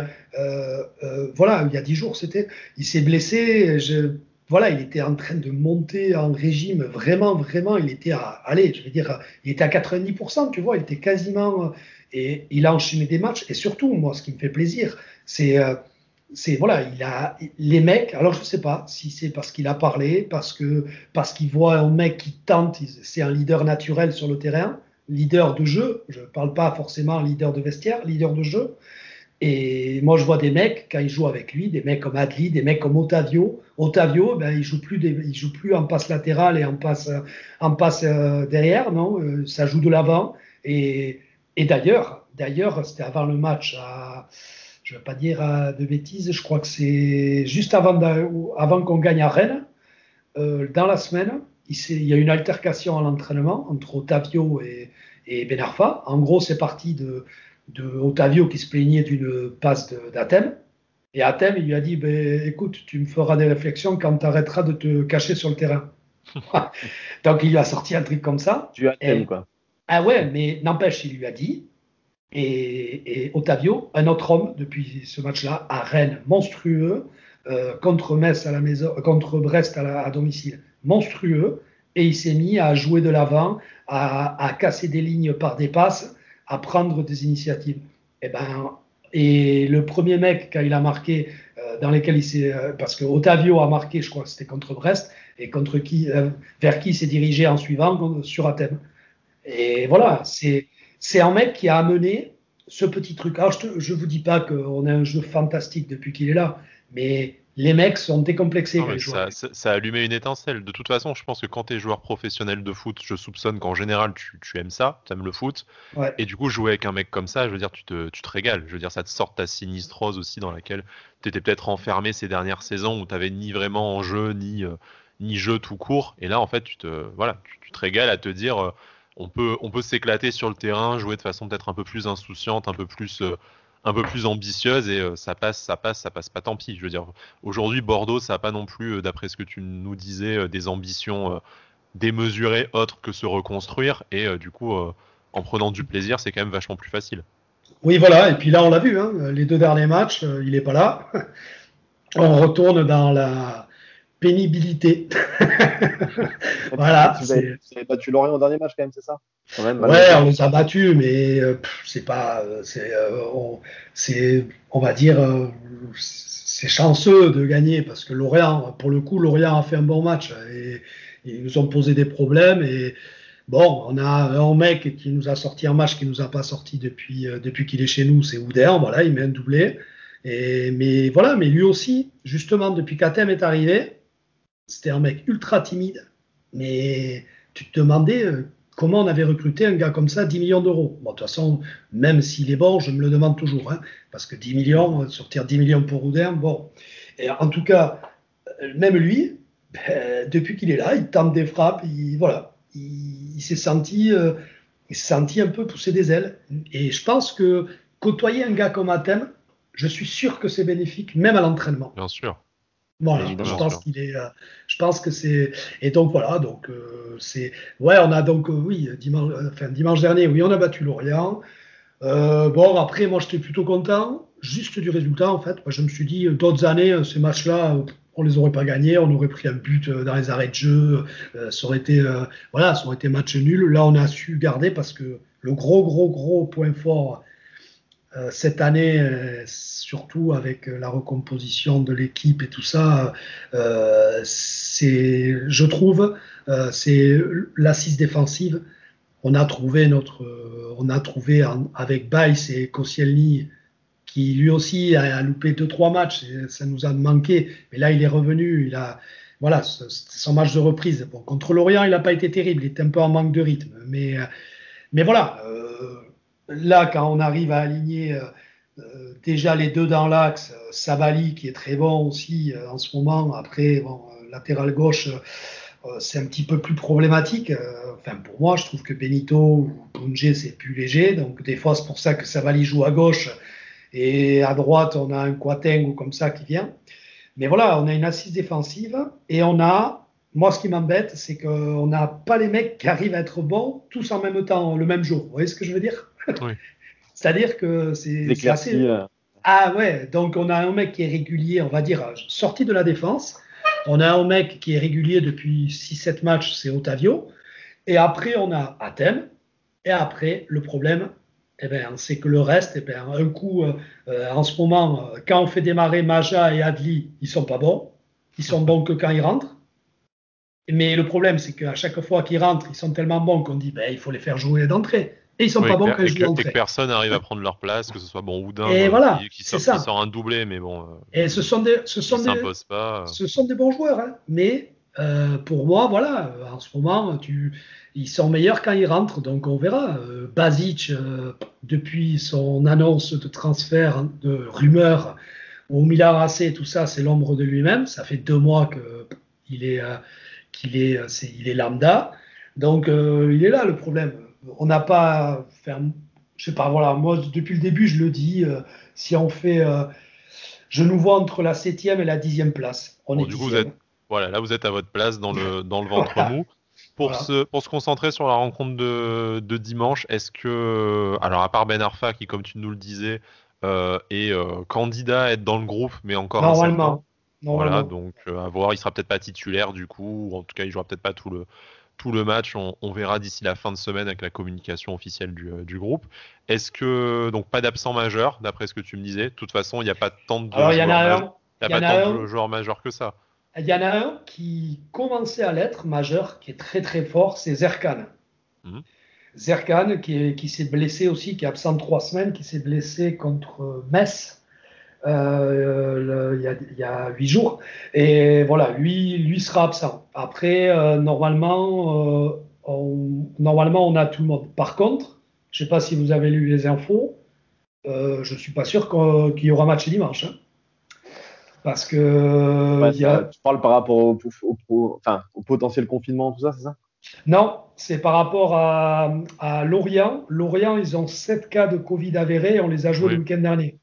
voilà, il y a 10 jours, c'était. Il s'est blessé. Je, voilà, il était en train de monter en régime. Vraiment, vraiment, il était à. Allez, je veux dire, il était à 90%. Tu vois, il était quasiment. Et il a enchaîné des matchs. Et surtout, moi, ce qui me fait plaisir, c'est c'est voilà, il a les mecs. Alors je sais pas si c'est parce qu'il a parlé, parce que parce qu'il voit un mec qui tente, c'est un leader naturel sur le terrain, leader de jeu. Je parle pas forcément leader de vestiaire, leader de jeu. Et moi je vois des mecs quand ils jouent avec lui, des mecs comme Adli, des mecs comme Otavio. Otavio, ben il joue plus, il joue plus en passe latérale et en passe en passe euh, derrière, non, euh, ça joue de l'avant. Et, et d'ailleurs, d'ailleurs c'était avant le match à je ne vais pas dire euh, de bêtises, je crois que c'est juste avant, avant qu'on gagne à Rennes, euh, dans la semaine, il, y a une altercation à l'entraînement entre Otavio et, et Benarfa. En gros, c'est parti de, de, Otavio qui se plaignait d'une passe d'Athènes. Et Athènes, il lui a dit ben, écoute, tu me feras des réflexions quand tu arrêteras de te cacher sur le terrain. [laughs] Donc, il lui a sorti un truc comme ça. Tu Athènes, quoi. Ah ouais, mais n'empêche, il lui a dit et, Otavio, un autre homme depuis ce match-là, à Rennes, monstrueux, euh, contre Metz à la maison, contre Brest à, domicile, monstrueux, et il s'est mis à jouer de l'avant, à, casser des lignes par des passes, à prendre des initiatives. Et eh ben, et le premier mec quand il a marqué, euh, dans lesquels il s'est, euh, parce que Otavio a marqué, je crois c'était contre Brest, et contre qui, vers qui il s'est dirigé en suivant sur Athènes. Et voilà, c'est c'est un mec qui a amené ce petit truc. Alors, je ne vous dis pas qu'on a un jeu fantastique depuis qu'il est là, mais les mecs sont décomplexés. ça, a allumé une étincelle. De toute façon, je pense que quand tu es joueur professionnel de foot, je soupçonne qu'en général, tu, aimes ça, tu aimes le foot. Et du coup, jouer avec un mec comme ça, je veux dire, tu te, tu te régales. Je veux dire, ça te sort ta sinistrose aussi dans laquelle tu étais peut-être enfermé ces dernières saisons où tu n'avais ni vraiment en jeu, ni, euh, ni jeu tout court. Et là, en fait, tu te, voilà, tu, te régales à te dire. Euh, on peut, on peut s'éclater sur le terrain, jouer de façon peut-être un peu plus insouciante, un peu plus, euh, un peu plus ambitieuse et euh, ça passe, ça passe, ça passe pas tant pis. Je veux dire, aujourd'hui Bordeaux, ça n'a pas non plus, euh, d'après ce que tu nous disais, des ambitions démesurées autres que se reconstruire et du coup, en prenant du plaisir, c'est quand même vachement plus facile. Oui, voilà. Et puis là, on l'a vu, hein, les deux derniers matchs, il n'est pas là. [laughs] On retourne dans la pénibilité. [laughs] voilà. Vous avez, battu Lorient au dernier match quand même, c'est ça? Ouais, on les a battus, mais euh, c'est pas, euh, c'est, c'est, on va dire, c'est chanceux de gagner parce que Lorient, pour le coup, Lorient a fait un bon match et ils nous ont posé des problèmes et Bon, on a un mec qui nous a sorti un match qui nous a pas sorti depuis, euh, depuis qu'il est chez nous, c'est Ouder. Voilà, il met un doublé. Et, mais voilà, mais lui aussi, justement, depuis qu'Atem est arrivé, c'était un mec ultra timide. Mais tu te demandais euh, comment on avait recruté un gars comme ça 10 millions d'euros. Bon, de toute façon, même s'il est bon, je me le demande toujours. Hein, parce que 10 millions, euh, sortir 10 millions pour Ouder, bon. Et en tout cas, même lui, ben, depuis qu'il est là, il tente des frappes, il, voilà il, s'est senti, euh, senti un peu pousser des ailes. Et je pense que côtoyer un gars comme Athènes, je suis sûr que c'est bénéfique, même à l'entraînement. Bien sûr. Voilà, je pense qu'il est, euh, je pense que c'est, et donc voilà, donc euh, c'est, ouais, on a donc, oui, dimanche, enfin, dimanche dernier, oui, on a battu Lorient. bon, après, moi, j'étais plutôt content, juste du résultat, en fait. Moi, je me suis dit, d'autres années, ces matchs-là, on les aurait pas gagnés, on aurait pris un but euh, dans les arrêts de jeu, euh, ça aurait été euh, voilà, ça aurait été match nul. Là, on a su garder parce que le gros gros gros point fort cette année, surtout avec la recomposition de l'équipe et tout ça, c'est, je trouve, c'est l'assise défensive. On a trouvé notre, on a trouvé avec Bice et Koscielny qui lui aussi a, loupé deux trois matchs, ça nous a manqué. Mais là, il est revenu, il a voilà, son match de reprise. Bon, contre l'Orient, il n'a pas été terrible, il était un peu en manque de rythme. Mais, mais voilà, euh, là, quand on arrive à aligner euh, déjà les deux dans l'axe, Savali qui est très bon aussi euh, en ce moment, après, latéral gauche, c'est un petit peu plus problématique. Enfin, pour moi, je trouve que Benito ou Bunge, c'est plus léger. Donc, des fois, c'est pour ça que Savali joue à gauche et à droite, on a un Quateng ou comme ça qui vient. Mais voilà, on a une assise défensive et on a, moi ce qui m'embête, c'est qu'on n'a pas les mecs qui arrivent à être bons tous en même temps, le même jour. Vous voyez ce que je veux dire? Oui. [laughs] C'est-à-dire que c'est assez. Euh. Ah ouais, donc on a un mec qui est régulier, on va dire, sorti de la défense. On a un mec qui est régulier depuis 6-7 matchs, c'est Otavio. Et après, on a Athènes. Et après, le problème, eh ben, on sait que le reste, eh ben, un coup, euh, euh, en ce moment, quand on fait démarrer Maja et Adli, ils sont pas bons. Ils sont bons que quand ils rentrent. Mais le problème, c'est qu'à chaque fois qu'ils rentrent, ils sont tellement bons qu'on dit ben, il faut les faire jouer d'entrée. Et ils sont pas bons quand ils jouent que personne n'arrive à prendre leur place, que ce soit bon Houdin et voilà, qui, sort, un doublé, mais bon. et ce sont des, ce sont des, pas. ce sont des bons joueurs, hein. mais pour moi, voilà, en ce moment, tu, ils sont meilleurs quand ils rentrent, donc on verra. Euh, Basic, euh, depuis son annonce de transfert, de rumeur au Milan AC, tout ça, c'est l'ombre de lui-même. Ça fait deux mois qu'il est, euh, qu'il est, est, il est lambda. Donc il est là le problème. On n'a pas, enfin, je sais pas, voilà, moi depuis le début je le dis, si on fait, je nous vois entre la septième et la dixième place. On est du coup, vous êtes, voilà, là vous êtes à votre place dans le, [laughs] dans le ventre mou. Pour, se, pour se concentrer sur la rencontre de, de dimanche, est-ce que, alors à part Ben Arfa qui, comme tu nous le disais, euh, est euh, candidat à être dans le groupe, mais encore normalement, Voilà, donc euh, à voir, il sera peut-être pas titulaire du coup, ou en tout cas il jouera peut-être pas tout le tout le match. On, verra d'ici la fin de semaine avec la communication officielle du, du groupe. Est-ce que donc pas d'absent majeur d'après ce que tu me disais De toute façon, il n'y a pas tant de alors, y en a pas tant de joueurs majeurs que ça. Il y en a un qui commençait à l'être majeur, qui est très très fort, c'est Zerkan. Mhm. Zerkan, qui, s'est blessé aussi, qui est absent trois semaines, qui s'est blessé contre Metz euh, il, y a, huit jours. Et voilà, lui, lui sera absent. Après, euh, normalement, euh, on, normalement, on a tout le monde. Par contre, je ne sais pas si vous avez lu les infos, je ne suis pas sûr qu'il y aura match dimanche. Hein. Parce que. Tu parles par rapport au, potentiel confinement, tout ça, c'est ça? Non, c'est par rapport à, Lorient. Lorient, ils ont 7 cas de Covid avérés on les a joués le week-end dernier.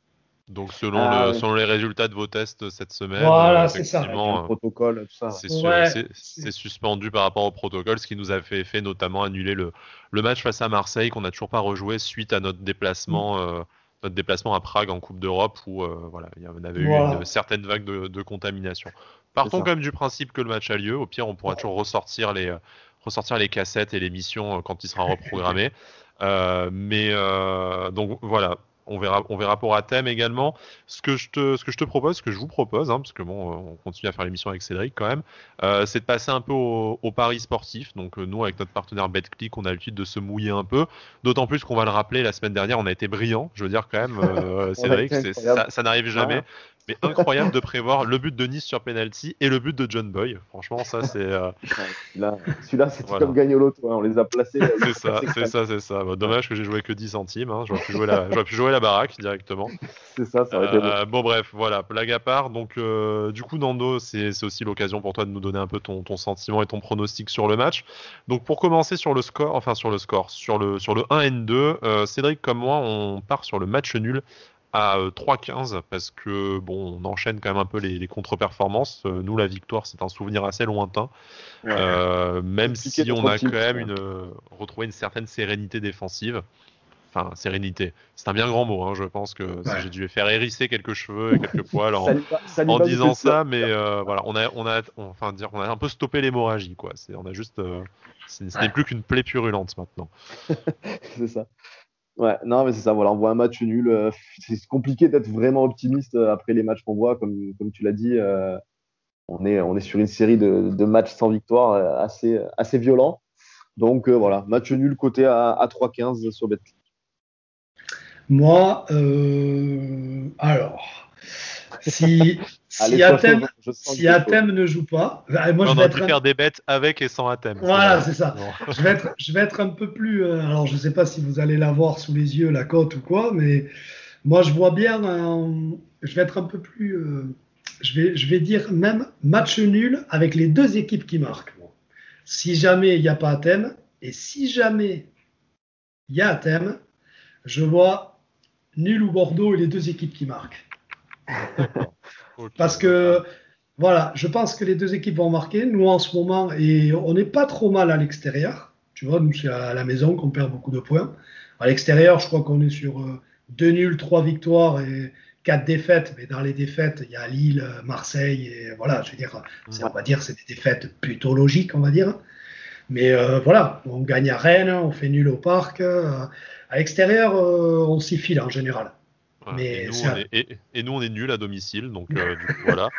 Donc selon, ah les résultats de vos tests cette semaine, voilà, c'est ça. protocole, tout ça. C'est suspendu par rapport au protocole, ce qui nous a fait, fait notamment annuler le, le match face à Marseille qu'on n'a toujours pas rejoué suite à notre déplacement. Mm. Euh, notre déplacement à Prague en Coupe d'Europe où euh, voilà, il y avait eu une certaine vague de, contamination. Partons quand même du principe que le match a lieu. Au pire, on pourra toujours ressortir les, ressortir les cassettes et l'émission quand il sera reprogrammé. [laughs] mais donc voilà, on verra, on verra pour Athème également. Ce que je te, ce que je te propose, ce que je vous propose, hein, parce que bon, euh, on continue à faire l'émission avec Cédric quand même, euh, c'est de passer un peu au, paris sportif. Donc euh, nous, avec notre partenaire BetClick, on a l'habitude de se mouiller un peu. D'autant plus qu'on va le rappeler, la semaine dernière, on a été brillant. Je veux dire quand même, [laughs] Cédric, ça, ça n'arrive jamais mais incroyable de prévoir le but de Nice sur penalty et le but de John Boy. Franchement, ça c'est. Euh... Celui-là, c'était comme gagner au loto. Hein. On les a placés. c'est ça, c'est ça, c'est ça. dommage que j'ai joué que 10 centimes. Hein. J'aurais pu, jouer la... pu jouer la baraque directement. C'est ça, ça aurait été euh, Bon, bref, voilà, blague à part. Donc, euh, du coup, Nando, c'est aussi l'occasion pour toi de nous donner un peu ton, ton, sentiment et ton pronostic sur le match. Donc, pour commencer sur le score, enfin sur le score, sur le, sur le 1 N2, euh, Cédric comme moi, on part sur le match nul à 3-15 euh, parce que bon, on enchaîne quand même un peu les, contre-performances. Euh, nous, la victoire, c'est un souvenir assez lointain, euh, même si on a quand même une, retrouvé une certaine sérénité défensive. Enfin, sérénité, c'est un bien grand mot. Hein, je pense que j'ai dû faire hérisser quelques cheveux et quelques poils en, en disant ça, mais voilà, on a, on a, enfin dire, on a un peu stoppé l'hémorragie, quoi. C'est, on a juste, ce n'est plus qu'une plaie purulente maintenant. [laughs] c'est ça. Ouais, non, mais c'est ça, voilà, on voit un match nul. Euh, [laughs] c'est compliqué d'être vraiment optimiste euh, après les matchs qu'on voit, comme, comme tu l'as dit. Euh, on, est, on est sur une série de, de matchs sans victoire assez, assez violents. Donc voilà, match nul côté à, à 3-15 sur BetClick. Moi, euh, alors, si, [laughs] si Athème, si ne joue pas, bah, moi, je vais être faire des bêtes avec et sans Athème. Voilà, c'est ça. je, vais être, je vais être un peu plus. Euh, alors, je ne sais pas si vous allez l'avoir sous les yeux, la cote ou quoi, mais moi, je vois bien. je vais être un peu plus. Euh, je, vais, je vais dire même match nul avec les deux équipes qui marquent. Si jamais il n'y a pas Athème, et si jamais il y a Athème, je vois nul ou Bordeaux et les deux équipes qui marquent. [laughs] Parce que, voilà, je pense que les deux équipes vont marquer. Nous, en ce moment, et on n'est pas trop mal à l'extérieur. Tu vois, nous, c'est à la maison qu'on perd beaucoup de points. À l'extérieur, je crois qu'on est sur euh, deux nuls, trois victoires et quatre défaites. Mais dans les défaites, il y a Lille, Marseille, et voilà, je veux dire, on va dire, c'est des défaites plutôt logiques, on va dire. Mais euh, voilà, on gagne à Rennes, on fait nul au parc. Euh, à l'extérieur, on s'y file en général et, nous, on est, nul à domicile, donc [laughs] euh, du coup, voilà.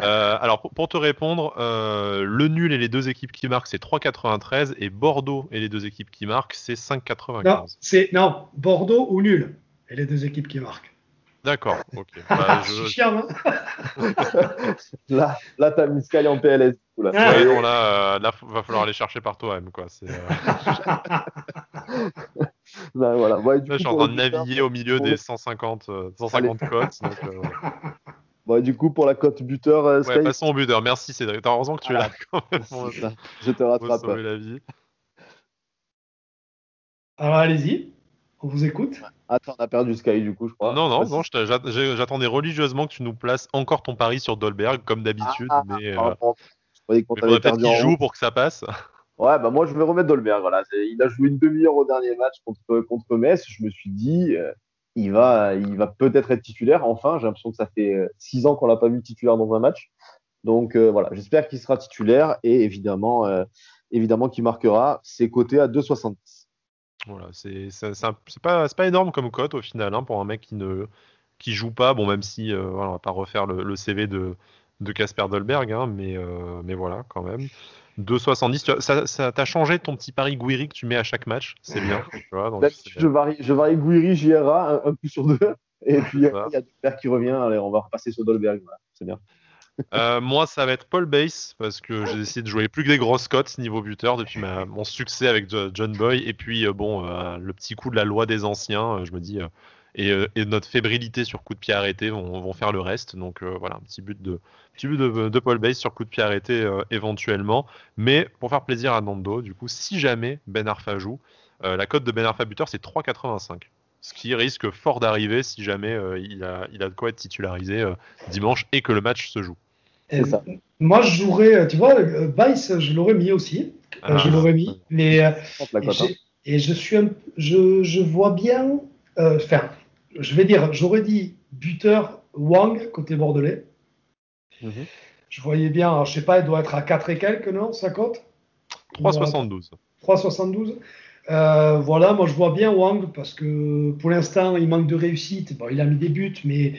Euh, alors pour, te répondre, euh, le nul et les deux équipes qui marquent c'est 3,93 et Bordeaux et les deux équipes qui marquent c'est 5,95. Non, c'est non Bordeaux ou nul et les deux équipes qui marquent. D'accord, ok. [laughs] Bah, je... suis chiant, hein [laughs] là, là t'as mis Sky en PLS. Là, ah, ouais, non, là, là, va falloir aller chercher par toi-même, quoi. [laughs] Ben, voilà. je suis en train de naviguer au milieu des 150, 150 euh, cotes. Bon, du coup, pour la cote buteur. Euh, ouais, passons au buteur. Merci Cédric. T'as raison que tu es là quand même. je te rattrape. la vie. Alors allez-y, on vous écoute? Attends, on a perdu Sky du coup, je crois. Non, non, non, j'attendais religieusement que tu nous places encore ton pari sur Dolberg, comme d'habitude. Ah, mais, euh, mais peut-être qu'il joue pour que ça passe. [laughs] Ouais, bah moi je vais remettre Dolberg. Voilà. Il a joué une demi-heure au dernier match contre, contre Metz. Je me suis dit, euh, il va, il va peut-être être titulaire. Enfin, j'ai l'impression que ça fait euh, six ans qu'on l'a pas vu titulaire dans un match. Donc euh, voilà, j'espère qu'il sera titulaire et évidemment, évidemment qu'il marquera. ses côtés à 2,70. Voilà, c'est pas, pas énorme comme cote au final hein, pour un mec qui ne qui joue pas. Bon, même si voilà, on va pas refaire le, CV de de Casper Dolberg, hein, mais, mais voilà quand même. 2,70. Ça, ça t'a changé ton petit pari Guiri que tu mets à chaque match? C'est bien. je, varie, je varie Guiri, JRA, un, coup sur deux. [laughs] Et puis, il y a Dolberg qui revient. Allez, on va repasser sur Dolberg. C'est bien. [laughs] Euh, moi, ça va être Paul Bass parce que j'ai décidé de jouer plus que des grosses cotes niveau buteur depuis mon succès avec John Boy. Et puis, euh, bon, euh, le petit coup de la loi des anciens, je me dis, et, notre fébrilité sur coup de pied arrêté vont, faire le reste. Donc voilà, un petit but de, de, Paul Base sur coup de pied arrêté éventuellement. Mais pour faire plaisir à Nando, du coup, si jamais Ben Arfa joue, la cote de Ben Arfa buteur c'est 3,85. Ce qui risque fort d'arriver si jamais il, a, il a de quoi être titularisé dimanche et que le match se joue. Ça. Moi, je jouerais, tu vois, Vice, je l'aurais mis aussi. je ah. l'aurais mis. Mais, et, je, suis je, je vois bien. Enfin, je vais dire, j'aurais dit buteur Wang côté bordelais. Mhm. je voyais bien, alors, je sais pas, il doit être à 4 et quelques, non, sa cote? 3,72. 3,72. Euh, voilà, moi je vois bien Wang parce que pour l'instant il manque de réussite. Bon, il a mis des buts, mais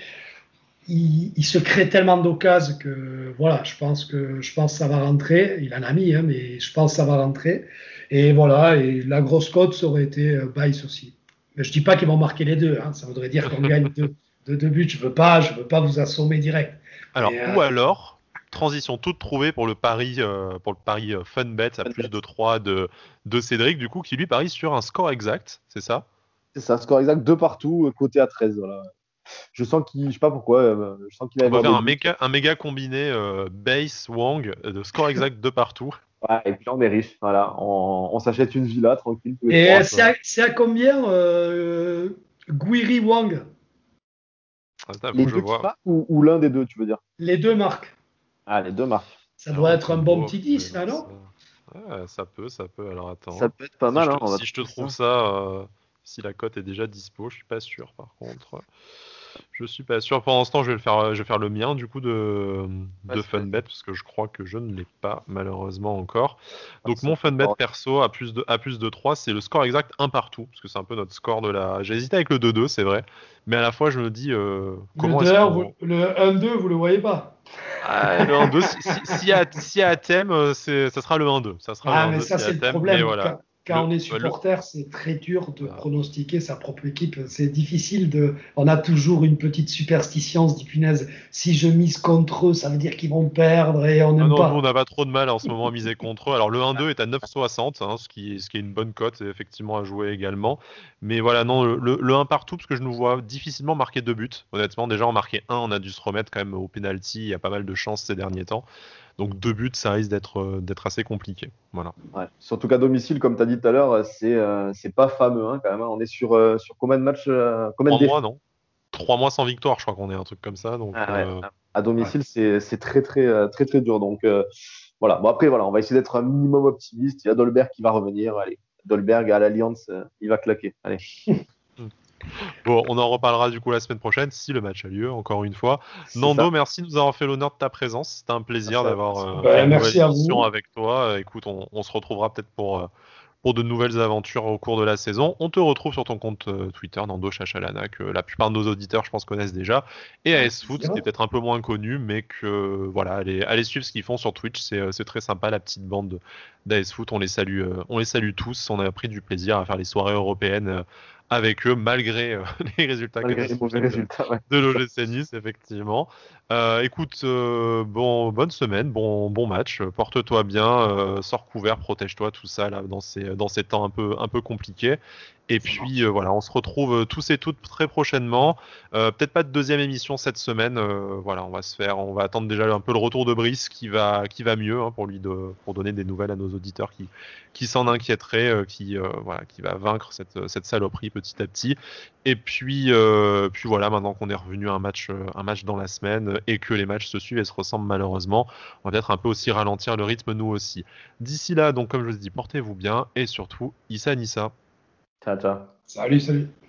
il, se crée tellement d'occasions que voilà, je pense que je pense ça va rentrer. Il en a mis, hein, mais je pense que ça va rentrer. Et voilà, et la grosse cote ça aurait été euh, Bice aussi. Mais je dis pas qu'ils vont marquer les deux. Hein, ça voudrait dire qu'on gagne [laughs] deux, deux, buts. Je veux pas, je veux pas vous assommer direct. Alors ou euh, alors transition toute trouvée pour le pari euh, pour le pari fun bet à plus de 3 de, de Cédric du coup qui lui parie sur un score exact, c'est ça? C'est ça, score exact deux partout côté à 13 voilà je sens qu'il, je sais pas pourquoi, euh, je sens qu'il va faire un méga, un méga combiné euh, base Wang euh, de score [laughs] exact de partout. Ouais, et puis on est riche, voilà, on, s'achète une villa tranquille. et c'est à, combien euh, Guiri Wang? Les deux ou, l'un des deux, tu veux dire? Les deux marques. Ah, les deux marques. Ça doit être un bon petit 10, là, non ça peut, ça peut. Alors attends. Ça peut être pas mal. Si, je, te, hein, si je te trouve ça, si la cote est déjà dispo, je suis pas sûr par contre. Je suis pas sûr. Pour l'instant, je vais le faire, je vais faire le mien du coup de, de Funbet parce que je crois que je ne l'ai pas malheureusement encore. Ah, Donc mon Funbet perso à plus de à plus de 3, c'est le score exact 1 partout parce que c'est un peu notre score de la. J'ai hésité avec le 2-2, c'est vrai, mais à la fois je me dis euh, comment le, le 1-2, vous le voyez pas. Ah, le 1-2, s'il y, a, a thème, euh, ça sera le 1-2. Ça sera ah, mais ça, c'est le problème. Voilà quand on est supporter, c'est très dur de pronostiquer sa propre équipe. C'est difficile de. On a toujours une petite superstition, on se dit punaise, si je mise contre eux, ça veut dire qu'ils vont perdre et on n'aime non, pas. Nous, on n'a pas trop de mal en ce moment à miser contre eux. Alors le 1-2 est à 9,60, hein, ce, qui, ce qui est une bonne cote, effectivement à jouer également. Mais voilà, non, le, 1 partout, parce que je nous vois difficilement marquer deux buts. Honnêtement, déjà en marquer un, on a dû se remettre quand même au penalty. Il y a pas mal de chances ces derniers temps. Donc deux buts, ça risque d'être euh, d'être assez compliqué. Voilà. Surtout qu'à domicile, comme tu as dit tout à l'heure, c'est euh, c'est pas fameux hein, quand même. Hein. On est sur euh, sur combien de matchs combien Trois mois, non? Trois mois sans victoire, je crois qu'on est un truc comme ça. Donc ah à domicile, c'est très très très très dur. Donc voilà. Bon après voilà, on va essayer d'être un minimum optimiste. Il y a Dolberg qui va revenir. Allez, Dolberg à l'Alliance, il va claquer. Allez. [laughs] [laughs] Bon, on en reparlera du coup la semaine prochaine si le match a lieu, encore une fois. Nando, merci de nous avoir fait l'honneur de ta présence. C'était un plaisir d'avoir euh, bah, merci avec toi. Écoute, on, se retrouvera peut-être pour, euh, pour de nouvelles aventures au cours de la saison. On te retrouve sur ton compte euh, Twitter, Nando Chachalana, que la plupart de nos auditeurs, je pense, connaissent déjà. Et AS Foot, qui est peut-être un peu moins connu, mais que voilà, allez, allez suivre ce qu'ils font sur Twitch. C'est très sympa, la petite bande d'AS Foot. On les salue, on les salue tous. On a pris du plaisir à faire les soirées européennes avec eux malgré euh, [laughs] les résultats malgré les mauvais résultats, de l'OGC Nice effectivement. Euh, écoute, euh, bon, bonne semaine, bon, bon match, porte-toi bien, sors couvert, protège-toi, tout ça là dans ces dans ces temps un peu un peu compliqués. Et puis voilà, on se retrouve tous et toutes très prochainement. Peut-être pas de deuxième émission cette semaine. voilà, on va se faire, on va attendre déjà un peu le retour de Brice qui va qui va mieux hein, pour lui de, pour donner des nouvelles à nos auditeurs qui qui s'en inquiéteraient, qui voilà, qui va vaincre cette cette saloperie petit à petit. Et puis, euh, puis voilà, maintenant qu'on est revenu à un match, euh, un match dans la semaine et que les matchs se suivent et se ressemblent malheureusement, on va peut-être un peu aussi ralentir le rythme nous aussi. D'ici là, donc comme je vous ai dit, portez-vous bien et surtout, Issa Nissa. Ciao, ciao. Salut, salut.